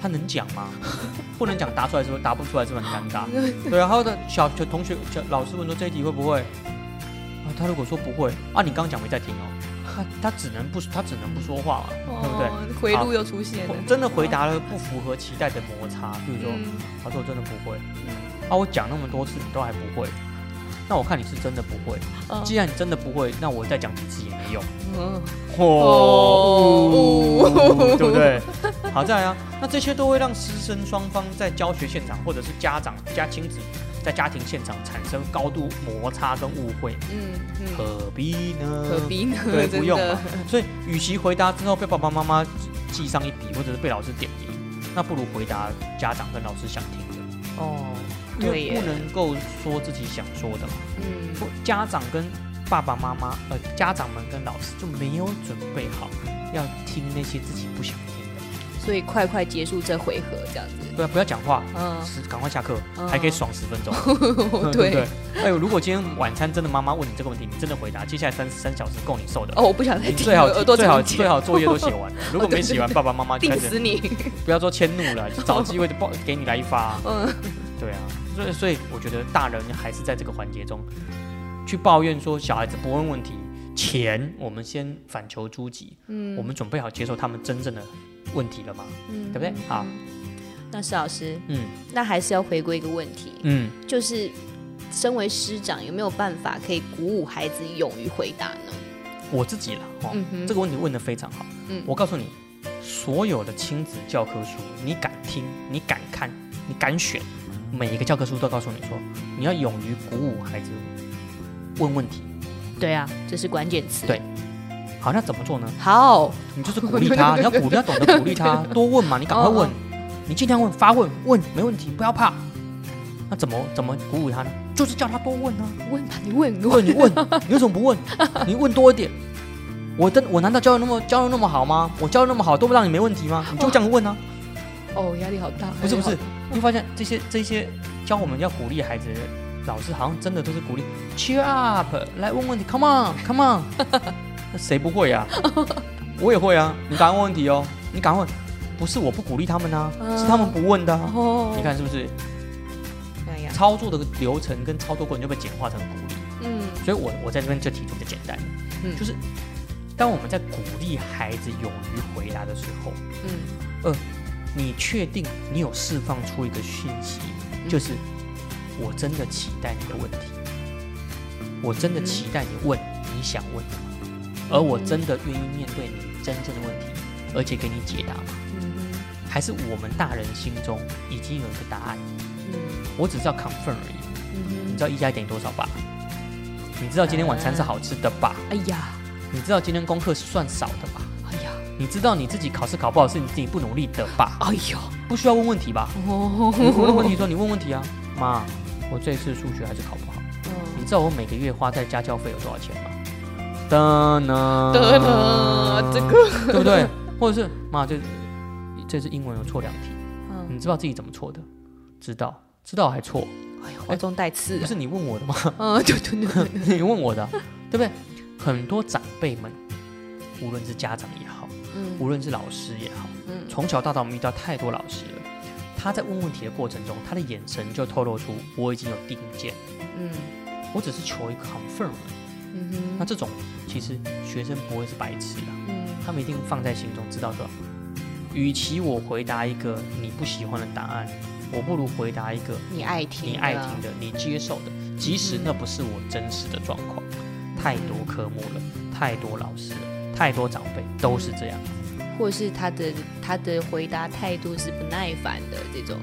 他能讲吗？不能讲，答出来是不是答不出来是不是很尴尬？对然后的小小同学小老师问说这一题会不会？啊，他如果说不会啊，你刚刚讲没在听哦，他他只能不他只能不说话嘛，对不对？哦？回路又出现了，真的回答了不符合期待的摩擦，比如说，嗯他说我真的不会，啊，我讲那么多次你都还不会，那我看你是真的不会。嗯既然你真的不会，那我再讲几次也没用。嗯哦，对不对？好，再来啊，那这些都会让师生双方在教学现场，或者是家长加亲子在家庭现场产生高度摩擦跟误会，嗯嗯，何必呢？何必呢？对，不用嘛。所以，与其回答之后被爸爸妈妈记上一笔，或者是被老师点名，那不如回答家长跟老师想听的，哦，因对不能够说自己想说的嘛。嗯不家长跟爸爸妈妈，呃，家长们跟老师就没有准备好要听那些自己不想听的。所以快快结束这回合，这样子。对啊，不要讲话，嗯，是赶快下课，嗯还可以爽十分钟，对不对对？哎呦，如果今天晚餐真的妈妈问你这个问题，你真的回答，接下来三三小时够你受的。哦，我不想再听你最好最好最好作业都写完了，如果没写完，爸爸妈妈就定死你。不要说迁怒了，就找机会就报给你来一发、嗯对啊，所以所以我觉得大人还是在这个环节中去抱怨说小孩子不问问题前，我们先反求诸己，嗯我们准备好接受他们真正的问题了吗？嗯对不对？好，那施老师，嗯那还是要回归一个问题，嗯，就是身为师长，有没有办法可以鼓舞孩子勇于回答呢？我自己了哦，这个问题问得非常好。嗯我告诉你，所有的亲子教科书，你敢听，你敢看，你敢选，每一个教科书都告诉你说，你要勇于鼓舞孩子问问题。对啊，这是关键词。对好，那怎么做呢？好，你就是鼓励他，你要鼓，你要懂得鼓励他，多问嘛，你赶快问哦，你尽量问，发问，问没问题，不要怕。那怎么怎么鼓舞他呢？就是叫他多问啊，问吧，你问，你问你问，你为什么不问？你问多一点。我的我难道教的那么教的那么好吗？我教的那么好，都不让你没问题吗？你就这样问啊？哦，压力好大，不是不是会发现这些这些教我们要鼓励孩子的老师，好像真的都是鼓励 cheer up，来问问题，come on come on，那 谁不会啊？我也会啊，你赶快问问题哦，你赶快问。不是我不鼓励他们啊，嗯是他们不问的、啊。哦你，看是不是？那样，操作的流程跟操作过程就被简化成鼓励。嗯所以我我在这边就提出一个简单的，嗯就是当我们在鼓励孩子勇于回答的时候，嗯你确定你有释放出一个讯息，就是我真的期待你的问题，我真的期待你问你想问的，而我真的愿意面对你真正的问题，而且给你解答吗？嗯还是我们大人心中已经有一个答案，嗯我只知道 confirm 而已。你嗯知道一加一等于多少吧？你知道今天晚餐是好吃的吧？哎呀，你知道今天功课是算少的吧？哎呀，你知道你自己考试考不好是你自己不努力的吧？哎呦，不需要问问题吧？哦，你问问题说你问问题啊，妈，我这次数学还是考不好。你知道我每个月花在家教费有多少钱吗？噔呢？得了，这个，对不对？或者是妈，这这次英文有错两题，嗯，你知道自己怎么错的？知道，知道还错，哎呀，怀中带刺不，是你问我的吗？嗯，对对对对，你问我的啊，对不对？很多长辈们，无论是家长也好，嗯。无论是老师也好，嗯。从小到大我们遇到太多老师了。他在问问题的过程中，他的眼神就透露出我已经有定见，嗯。我只是求一个 confirm。嗯哼。那这种其实学生不会是白痴的，嗯。他们一定放在心中，知道说，与其我回答一个你不喜欢的答案，我不如回答一个你爱听，你爱听，的、你接受的，即使那不是我真实的状况。太多科目了，太多老师了，太多长辈都是这样。或者是他的他的回答态度是不耐烦的这种，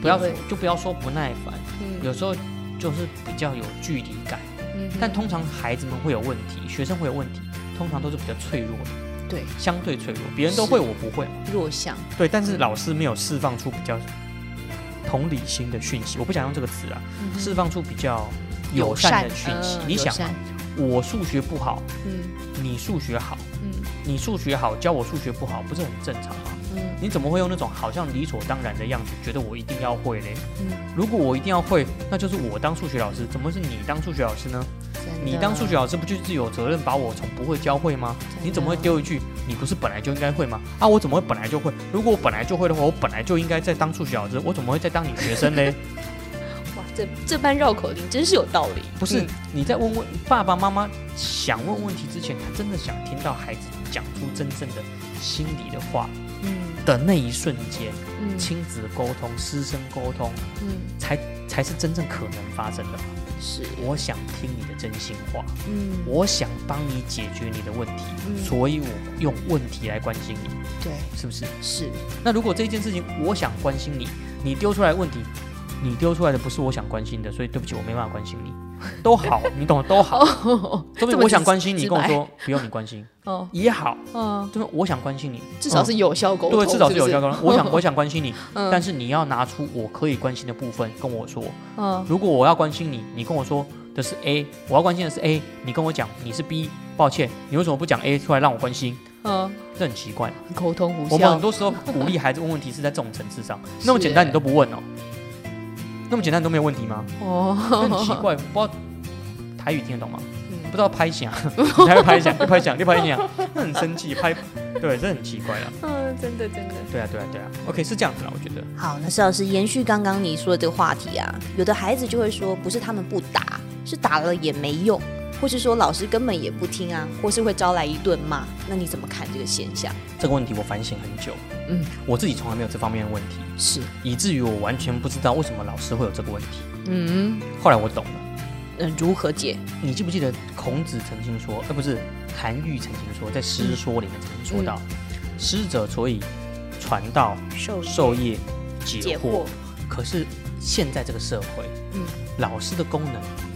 不要也会就不要说不耐烦，嗯有时候就是比较有距离感。嗯但通常孩子们会有问题，学生会有问题，通常都是比较脆弱的，对相对脆弱。别人都会，我不会嘛。弱项，对，但是老师没有释放出比较同理心的讯息，我不想用这个词啊，嗯释放出比较友善的讯息。你想，我数学不好，嗯你数学好，嗯你数学好教我数学不好，不是很正常吗？嗯你怎么会用那种好像理所当然的样子，觉得我一定要会嘞？嗯，如果我一定要会，那就是我当数学老师，怎么是你当数学老师呢？你当数学老师不就是有责任把我从不会教会吗？你怎么会丢一句你不是本来就应该会吗？啊，我怎么会本来就会？如果我本来就会的话，我本来就应该在当数学老师，我怎么会再当你学生嘞？哇，这这般绕口令真是有道理，不是嗯，你在问问爸爸妈妈想问问题之前，他真的想听到孩子讲出真正的心里的话嗯。的那一瞬间，嗯。亲子沟通、师生沟通，嗯。才才是真正可能发生的嘛。是。我想听你的真心话，嗯。我想帮你解决你的问题，嗯。所以我用问题来关心你，对。是不是？是。那如果这件事情我想关心你，你丢出来问题，你丢出来的不是我想关心的，所以对不起，我没办法关心你。都好，你懂的都好。哦对不对？我想关心你，跟我说不用你关心哦也好，嗯，对不对？我想关心你，至少是有效沟通，对，至少是有效沟沟通。我想我想关心你，嗯但是你要拿出我可以关心的部分跟我说。嗯如果我要关心你，你跟我说的是 A，我要关心的是 A，你跟我讲你是 B，抱歉，你为什么不讲 A 出来让我关心？嗯，这很奇怪。沟通无我们很，多时候鼓励孩子问问题是在这种层次上，那么简单你都不问哦，那么简单都没有问题吗？哦，这很奇怪，不知道台语听得懂吗？嗯不知道拍响，你还会拍响，你拍响，你拍响，那很生气，拍，对，这很奇怪了。嗯，真的真的。对啊，对啊，对啊。OK，是这样子啦，我觉得。好，那施老师延续刚刚你说的这个话题啊，有的孩子就会说，不是他们不打，是打了也没用，或是说老师根本也不听啊，或是会招来一顿骂。那你怎么看这个现象？这个问题我反省很久，嗯，我自己从来没有这方面的问题，是，以至于我完全不知道为什么老师会有这个问题。嗯后来我懂了，嗯，如何解？你记不记得孔子曾经说，呃，不是，韩愈曾经说，在《诗说》里面曾经说到，师者所以传道授授业解解惑惑。可是现在这个社会，嗯老师的功能嗯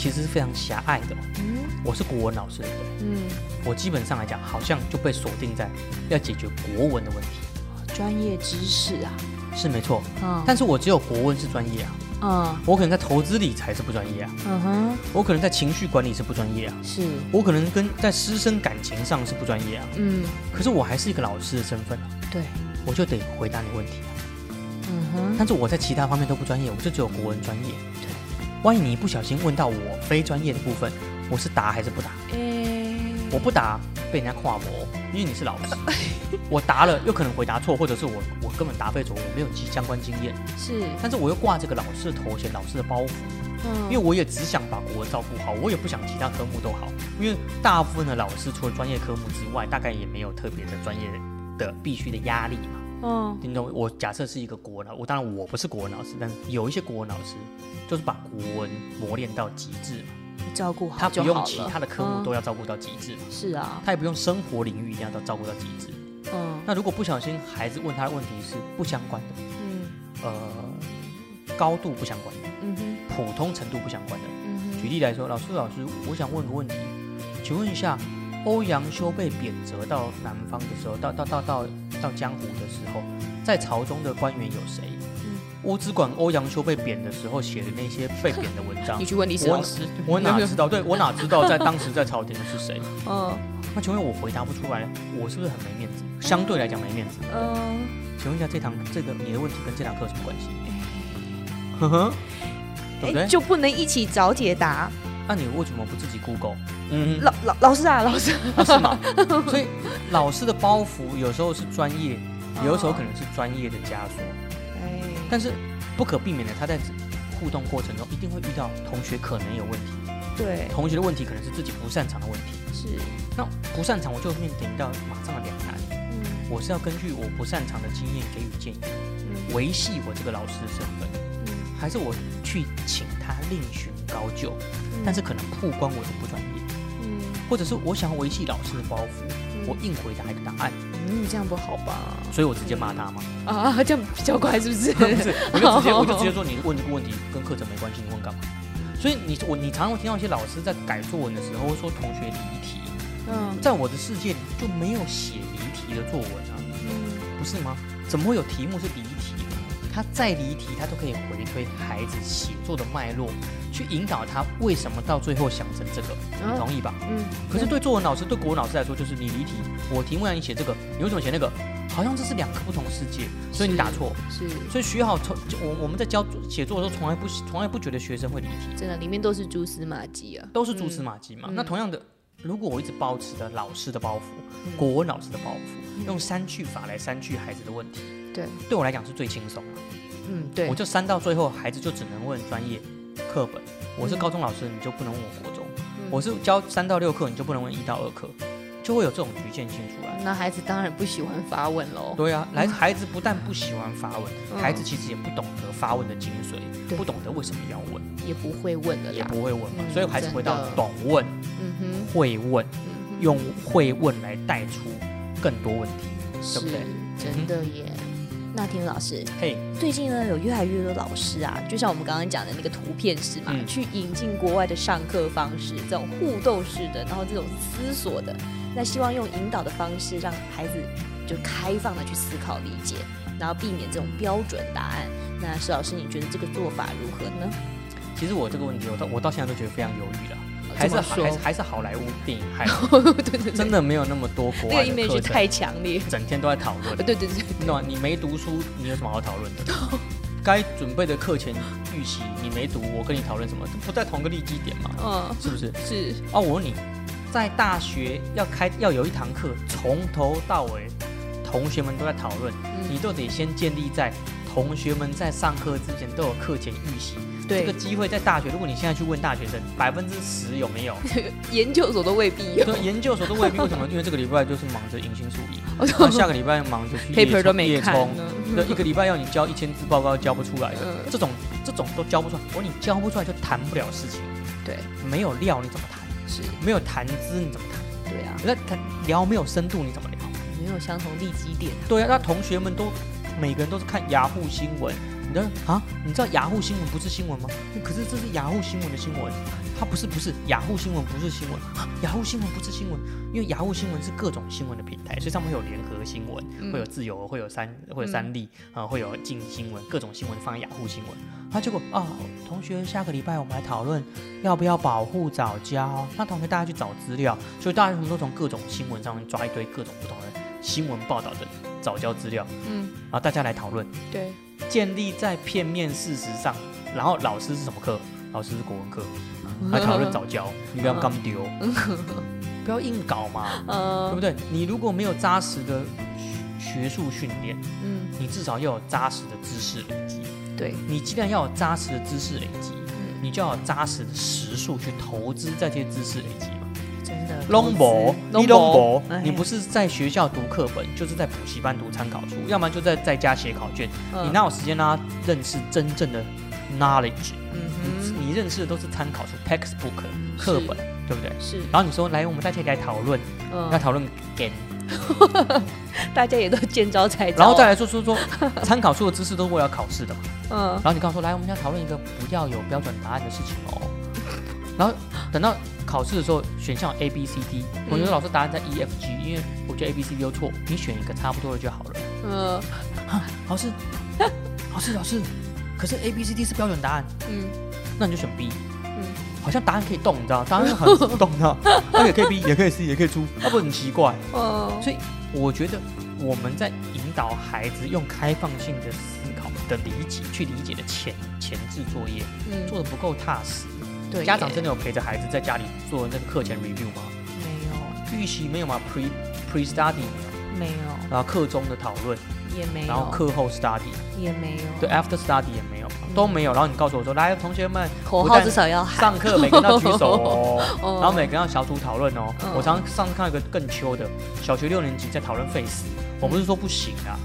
其实是非常狭隘的哦。嗯。我是国文老师，对不对？嗯，我基本上来讲，好像就被锁定在要解决国文的问题，专业知识啊，是没错。嗯。但是我只有国文是专业啊，嗯。我可能在投资理财是不专业啊，嗯哼，我可能在情绪管理是不专业啊，是，我可能跟在师生感情上是不专业啊。嗯。可是我还是一个老师的身份啊，对，我就得回答你问题啊。嗯哼，但是我在其他方面都不专业，我就只有国文专业。万一你不小心问到我非专业的部分，我是答还是不答？诶，我不答被人家跨模，因为你是老师，我答了又可能回答错，或者是我我根本答非所问，我没有相关经验，是，但是我又挂这个老师的头衔、老师的包袱，嗯。因为我也只想把国文照顾好，我也不想其他科目都好，因为大部分的老师除了专业科目之外，大概也没有特别的专业的必须的压力嘛。嗯。你懂？我假设是一个国文老，我当然我不是国文老师，但是有一些国文老师就是把国文磨练到极致嘛，照顾好他不用其他的科目嗯。都要照顾到极致嘛，是啊，他也不用生活领域一定要到照顾到极致。嗯。那如果不小心孩子问他的问题是不相关的，嗯。呃，高度不相关的，嗯哼。普通程度不相关的，嗯哼，举例来说，老师老师，我想问个问题，请问一下，欧阳修被贬谪到南方的时候，到到到到到江湖的时候，在朝中的官员有谁？嗯我只管欧阳修被贬的时候写的那些被贬的文章 你，去问历史我老师，我哪知道？对我哪知道在 当时在朝廷的是谁？嗯那请问我回答不出来，我是不是很没面子？相对来讲没面子。嗯，请问一下，这堂这个你的问题跟这堂课有什么关系？呵呵，对不对哎，？就不能一起找解答？那、你为什么不自己 Google？嗯，老老老师啊，老师，啊是吗？所以老师的包袱有时候是专业，有的时候可能是专业的枷锁，哎，但是不可避免的，他在互动过程中一定会遇到同学可能有问题，对，同学的问题可能是自己不擅长的问题。是，那不擅长，我就面临到马上的两难。嗯。我是要根据我不擅长的经验给予建议，嗯。维系我这个老师的身份，嗯还是我去请他另寻高就，但是可能曝光我的不专业，嗯或者是我想要维系老师的包袱，嗯我硬回答一个答案，嗯，这样不好吧？所以我直接骂他嘛。啊，这样比较快，是不是？不是，我就直接 我就直接说你问这个问题跟课程没关系，你问干嘛？所以你我你常常会听到一些老师在改作文的时候说同学离题，嗯在我的世界里就没有写离题的作文啊，嗯不是吗？怎么会有题目是离题的？他再离题，他都可以回推孩子写作的脉络，去引导他为什么到最后想成这个，你同意吧？嗯，可是对作文老师、对国文老师来说，就是你离题，我题目让你写这个，你为什么写那个？好像这是两个不同世界，所以你打错。是所以学好从我我们在教写作的时候，从来不从来不觉得学生会离题，真的，里面都是蛛丝马迹啊。都是蛛丝马迹嘛。嗯那同样的，如果我一直保持着老师的包袱，嗯国文老师的包袱，用删去法来删去孩子的问题，对，对我来讲是最轻松的。嗯，对我，就删到最后，孩子就只能问专业课本。我是嗯高中老师，你就不能问我国中；嗯我是教三到六课，你就不能问一到二课，就会有这种局限性出来。那孩子当然不喜欢发问喽。对啊，来孩子不但不喜欢发问，嗯孩子其实也不懂得发问的精髓，对不懂得为什么要问，也不会问的也。不会问嘛。嗯所以孩子回到懂问、嗯哼，会问，嗯用会问来带出更多问题，对是不对？真的耶。那田老师，嘿，最近呢有越来越多老师啊，就像我们刚刚讲的那个图片式嘛，嗯去引进国外的上课方式，这种互动式的，然后这种思索的，那希望用引导的方式让孩子就开放的去思考理解，然后避免这种标准答案。那石老师，你觉得这个做法如何呢？其实我这个问题，我到我到现在都觉得非常犹豫了，还是还是还是好莱坞电影害的，对对对，真的没有那么多国那个外的 image 课程，太强烈。整天都在讨论呃，。对对对，你懂吗？你没读书，你有什么好讨论的？该准备的课前预习你没读，我跟你讨论什么？这不在同个利基点嘛？嗯，是不是？是，哦，我问你，在大学要开要有一堂课，从头到尾同学们都在讨论，你嗯，都得先建立在同学们在上课之前都有课前预习。这个，机会在大学，如果你现在去问大学生，百分之十有没有？研究所都未必有，对，研究所都未必。为什么？因为这个礼拜就是忙着迎新宿营，然后下个礼拜忙着去夜 paper 都冲，看。对，一个礼拜要你交一千字报告交不出来的，嗯这种这种都交不出来。我说你交不出来就谈不了事情，对，没有料你怎么谈？是，没有谈资你怎么谈？对啊，你在谈聊没有深度你怎么聊？没有相同立基点。对啊，那同学们都每个人都是看雅虎新闻，你知道啊？你知道雅虎新闻不是新闻吗？可是这是雅虎新闻的新闻，它不是不是雅虎新闻不是新闻，啊雅虎新闻不是新闻，因为雅虎新闻是各种新闻的平台，所以上面会有联合新闻，嗯。会有自由，会有三会有三立啊、会有静新闻，各种新闻放在雅虎新闻。啊，结果啊，同学下个礼拜我们来讨论要不要保护早教，那同学大家去找资料，所以大家什么都从各种新闻上面抓一堆各种不同的新闻报道的早教资料，嗯，然后大家来讨论，对，建立在片面事实上。然后老师是什么课？老师是国文课，来讨论早教，你不要刚丢，不 不要硬搞嘛，对呃不对？你如果没有扎实的学学术训练，嗯，你至少要有扎实的知识累积。对，你既然要有扎实的知识累积，嗯，你就要有扎实的时数去投资在这些知识累积嘛。你龙龙博哎，你不是在学校读课本，就是在补习班读参考书，要不然就在在家写考卷。嗯你哪有时间让他认识真正的 knowledge？嗯你哼，你认识的都是参考书 textbook 课本，对不对？是，然后你说来，我们大家一起来讨论，要嗯，讨论 gain，大家也都见招拆招，然后再来说说说参考书的知识都是为了考试的嘛。嗯然后你告诉我说来，我们要讨论一个不要有标准答案的事情哦。然后等到考试的时候，选项 A B C D，我觉得老师答案在 E F G，因为我觉得 A B C D 都错，你选一个差不多的就好了。嗯老师，老师，老师，可是 A B C D 是标准答案，嗯那你就选 B。嗯，好像答案可以动，你知道？答案很浮 动，你知道？它也可以 B，也可以 C，也可以出，那不很奇怪？哦，所以我觉得我们在引导孩子用开放性的思考的理解去理解的前前置作业嗯做的不够踏实。对，家长真的有陪着孩子在家里做那个课前 review 吗？没有。预习没有吗？pre pre study 有没有。然后课中的讨论，也没有，然后课后 study，也没有，对 after study 也没有，都没有。然后你告诉我说，来，同学们，口号至少要喊，上课每个人都要举手哦。哦 然后每个人要小组讨论哦。嗯。我常常上次看到一个更秋的，小学六年级在讨论 face，我不是说不行啊，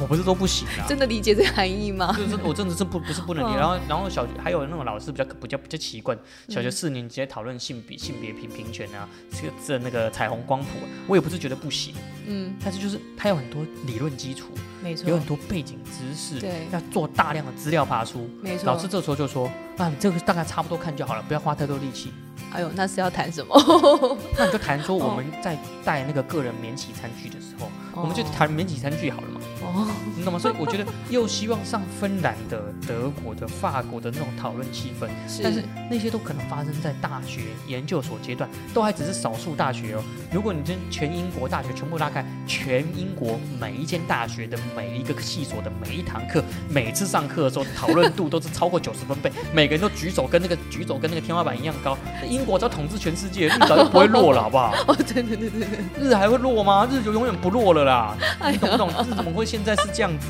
我不是说不行啊。真的理解这个含义吗？就是我真的是不不是不能理然后然后小学还有那种老师比较比较比较奇怪，小学四年级在讨论性别性别平平权啊，这个这那个彩虹光谱啊，我也不是觉得不行，嗯，但是就是它有很多理论基础，没错，有很多背景知识，对要做大量的资料爬出。没错。老师这时候就说啊，你这个大概差不多看就好了，不要花太多力气。哎呦，那是要谈什么？那你就谈说我们在带那个个人免洗餐具的时候，我们就谈免洗餐具好了嘛，哦，你懂吗？所以我觉得又希望上芬兰的、德国的、法国的那种讨论气氛，但是那些都可能发生在大学、研究所阶段，都还只是少数大学哦。如果你真全英国大学全部拉开，全英国每一间大学的每一个系所的每一堂课，每次上课的时候讨论度都是超过九十分贝，每个人都举手跟那个举手跟那个天花板一样高。那英国只要统治全世界，日早就不会落了，好不好？哦，对对对对对，日还会落吗？日就永远不落了啦！哎你懂不懂？日怎么会现在是这样子？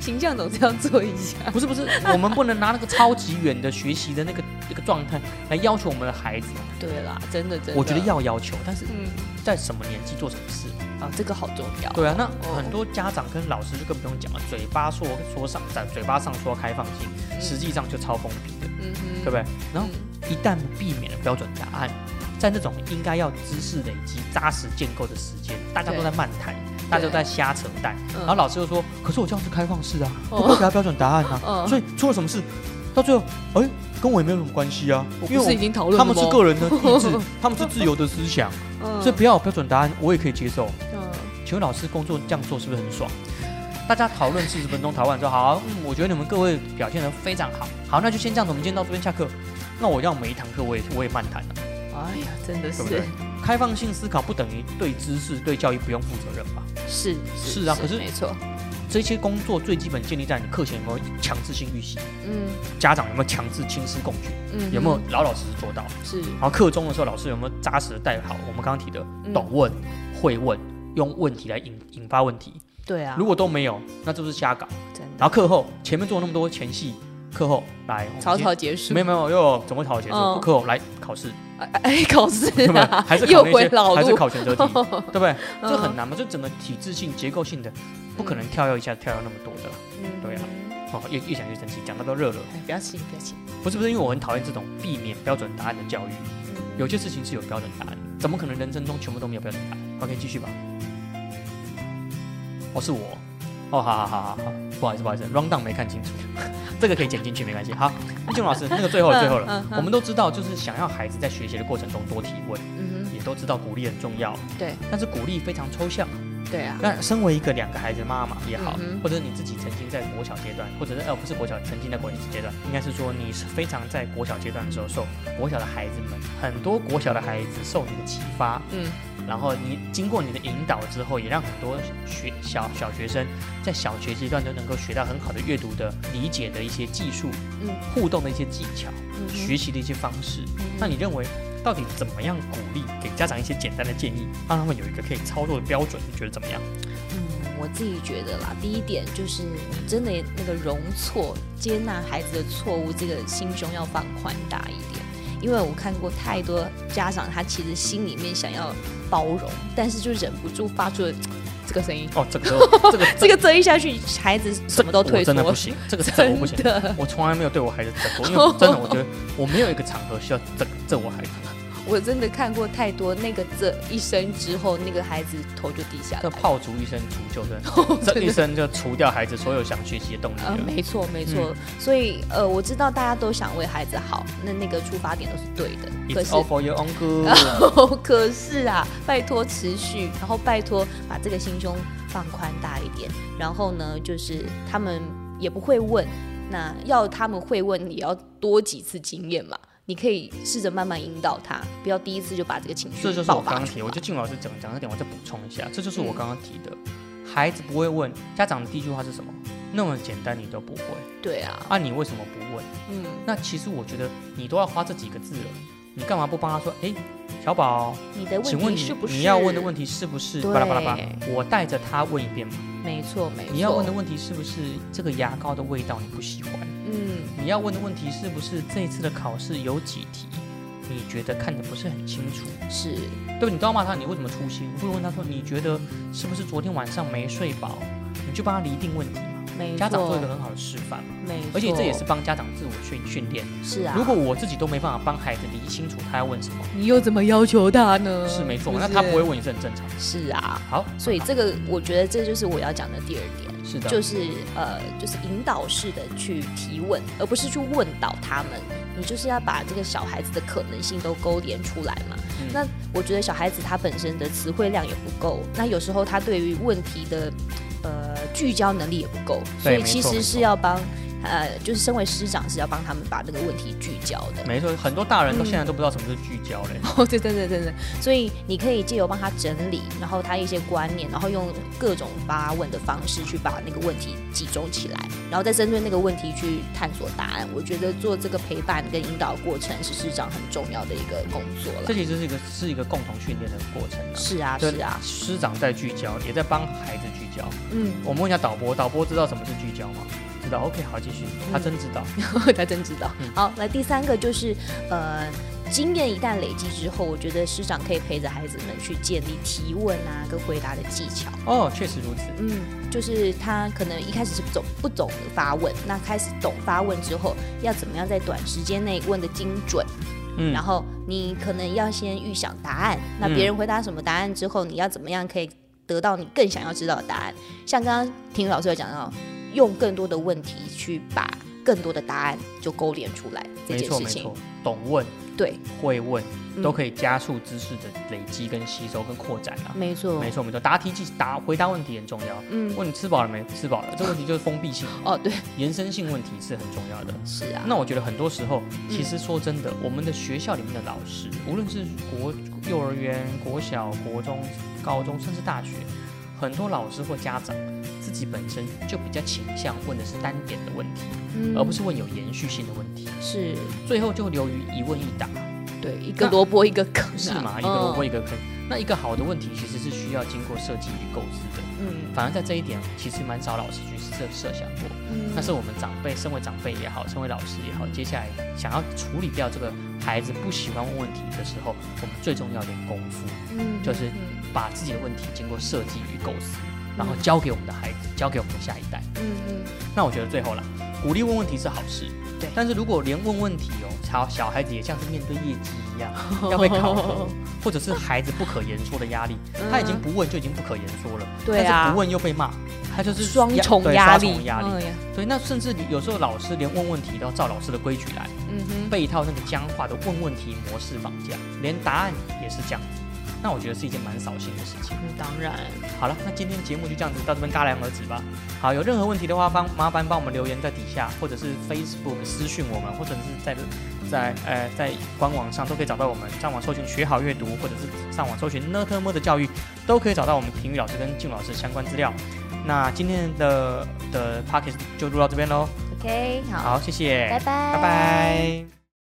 形象总是要做一下。不是不是，我们不能拿那个超级远的学习的那个那个状态来要求我们的孩子。对啦，真的真的，我觉得，要要求，但是嗯，在什么年纪做什么事？啊，这个好重要。对啊，那哦。很多家长跟老师就更不用讲了，嘴巴说说上在嘴巴上说开放性，嗯。实际上就超封闭的，嗯哼，对不对？然后嗯一旦避免了标准答案，在那种应该要知识累积、扎实建构的时间，大家都在漫谈，大家都在瞎扯淡，嗯。然后老师又说：“可是我这样是开放式啊，不给他标准答案啊。嗯。所以出了什么事，到最后，哎，跟我也没有什么关系啊，因为我不是已经讨论他们是个人的意志，他们是自由的思想，嗯所以不要有标准答案，我也可以接受。嗯请问老师工作这样做是不是很爽？大家讨论四十分钟，讨论完之后，好，嗯，我觉得你们各位表现的非常好，好，那就先这样子，我们今天到这边下课。那我要每一堂课我也我也漫谈了，哎呀，真的是对不对？开放性思考不等于对知识、对教育不用负责任吧？是是啊可是没错，这些工作最基本建立在你课前有没有强制性预习，嗯。家长有没有强制亲师共举，嗯，有没有老老实实做到？是。然后课中的时候，老师有没有扎实的带好我们刚刚提的嗯。懂问、会问，用问题来引引发问题？对啊，如果都没有，那就是瞎搞。然后课后前面做那么多前戏，课后来草草结束，没有没有又怎么会草结束？嗯课后来考试，哎哎考试对还是考又回老还是，考选择题，对不对？嗯这很难嘛？就整个体制性、结构性的，不可能跳跃一下跳跃那么多的。嗯对啊哦，越越想越生气，讲到都热了。哎不要气，不要气，不是不是，因为我很讨厌这种避免标准答案的教育。嗯有些事情是有标准答案，怎么可能人生中全部都没有标准答案？OK，继续吧。哦，是我。哦，好好好好好，不好意思不好意思，round down 没看清楚，这个可以剪进去没关系。好，那金老师，那个最后了最后了，我们都知道，就是想要孩子在学习的过程中多提问，嗯也都知道鼓励很重要，对但是鼓励非常抽象。对啊，那身为一个两个孩子的妈妈也好，嗯或者你自己曾经在国小阶段，或者是呃不是国小，曾经在国小阶段，应该是说你是非常在国小阶段的时候受国小的孩子们，很多国小的孩子受你的启发，嗯然后你经过你的引导之后，也让很多学小小学生在小学阶段都能够学到很好的阅读的理解的一些技术，嗯互动的一些技巧，嗯学习的一些方式。嗯那你认为到底怎么样鼓励给家长一些简单的建议，让他们有一个可以操作的标准？你觉得怎么样？嗯，我自己觉得啦，第一点就是你真的那个容错、接纳孩子的错误，这个心胸要放宽大一点。因为我看过太多家长，他其实心里面想要包容，但是就忍不住发出了这个声音。哦，这个 这个这个这一下去，孩子什么都退缩真的不。行，这个是真的我不行。我从来没有对我孩子这过，因为真的我觉得我没有一个场合需要这这我孩子。我真的看过太多那个这一生之后，那个孩子头就低下这来。炮竹一声除旧声，这一生就除掉孩子所有想学习的动力呃，了。没错没错，所以呃，我知道大家都想为孩子好，那那个出发点都是对的。可是 all for your own good。可是啊，拜托持续，然后拜托把这个心胸放宽大一点。然后呢，就是他们也不会问，那要他们会问，也要多几次经验嘛。你可以试着慢慢引导他，不要第一次就把这个情绪这就是我刚刚提，我觉得静老师讲讲这点，我再补充一下，这就是我嗯刚刚提的，孩子不会问，家长的第一句话是什么？那么简单你都不会，对啊，啊，你为什么不问？嗯，那其实我觉得你都要花这几个字了，你干嘛不帮他说？哎，小宝，你的问请问你题是不是你要问的问题是不是对巴拉巴拉巴拉？我带着他问一遍嘛。没错没错，你要问的问题是不是这个牙膏的味道你不喜欢？嗯你要问的问题是不是这一次的考试有几题你觉得看的不是很清楚？是对？你都要骂他，你为什么粗心？你不如问他说，你觉得是不是昨天晚上没睡饱？你就帮他厘定问题嘛。没，家长做一个很好的示范，没错，而且这也是帮家长自我训训练。是啊，如果我自己都没办法帮孩子理清楚他要问什么，你又怎么要求他呢？是没错，那他不会问也是很正常。是啊，好，所以这个我觉得这就是我要讲的第二点，是的，就是呃，就是引导式的去提问，而不是去问倒他们。你就是要把这个小孩子的可能性都勾连出来嘛。嗯那我觉得小孩子他本身的词汇量也不够，那有时候他对于问题的呃聚焦能力也不够，所以其实是要帮呃，就是身为师长是要帮他们把那个问题聚焦的。没错，很多大人都嗯现在都不知道什么是聚焦嘞。哦，对对对对对，所以你可以借由帮他整理，然后他一些观念，然后用各种发问的方式去把那个问题集中起来，然后再针对那个问题去探索答案。我觉得做这个陪伴跟引导过程是师长很重要的一个工作了。这其实是一个是一个共同训练的过程啊。是啊，是啊，师长在聚焦，也在帮孩子聚焦。嗯，我们问一下导播，导播知道什么是聚焦吗？知道。OK，好，继续。他真知道。他真知道嗯。好，来第三个就是呃。经验一旦累积之后，我觉得师长可以陪着孩子们去建立提问啊跟回答的技巧。哦，确实如此。嗯，就是他可能一开始是不懂不懂得发问，那开始懂发问之后，要怎么样在短时间内问的精准，嗯然后你可能要先预想答案，那别人回答什么答案之后，你要怎么样可以得到你更想要知道的答案？像刚刚婷宇老师有讲到，用更多的问题去把更多的答案就勾连出来这没件事情。错没错，，懂问对，会问嗯。都可以加速知识的累积跟吸收跟扩展啊。没错，没错没错，答题记答回答问题很重要。嗯，问你吃饱了没？吃饱了，这个问题就是封闭性，哦，对，延伸性问题是很重要的。是啊，那我觉得很多时候，其实说真的，我们的学校里面的老师，无论是国幼儿园、国小、国中、高中，甚至大学，很多老师或家长自己本身就比较倾向问的是单点的问题，嗯。而不是问有延续性的问题，是。最后就流于一问一答，对一个萝卜一个坑啊，是吗？一个萝卜嗯。一个坑。那一个好的问题其实是需要经过设计与构思的，嗯。反而在这一点，其实蛮少老师去设设想过。嗯。但是我们长辈，身为长辈也好，身为老师也好，接下来想要处理掉这个孩子不喜欢问问题的时候，我们最重要的功夫，嗯就是嗯。把自己的问题经过设计与构思，然后交给我们的孩子，交给我们的下一代。嗯嗯。那我觉得最后啦，鼓励问问题是好事，对。但是如果连问问题哦，小小孩子也像是面对业绩一样，要被考核，或者是孩子不可言说的压力，他已经不问就已经不可言说了，嗯对啊。但是不问又被骂，他就是双重对压力。对，那甚至有时候老师连问问题都要照老师的规矩来，嗯哼，被一套那个僵化的问问题模式绑架，连答案也是这样。子。那我觉得是一件蛮扫兴的事情。嗯当然，好了，那今天节目就这样子到这边戛然而止吧。好，有任何问题的话，帮麻烦帮我们留言在底下，或者是 Facebook 私讯我们，或者是在在呃在官网上都可以找到我们。上网搜寻学好阅读，或者是上网搜寻呢特么的教育，都可以找到我们平语老师跟静老师相关资料。那今天的的 p o c k e t 就录到这边喽。OK，好，好，谢谢，拜拜，拜拜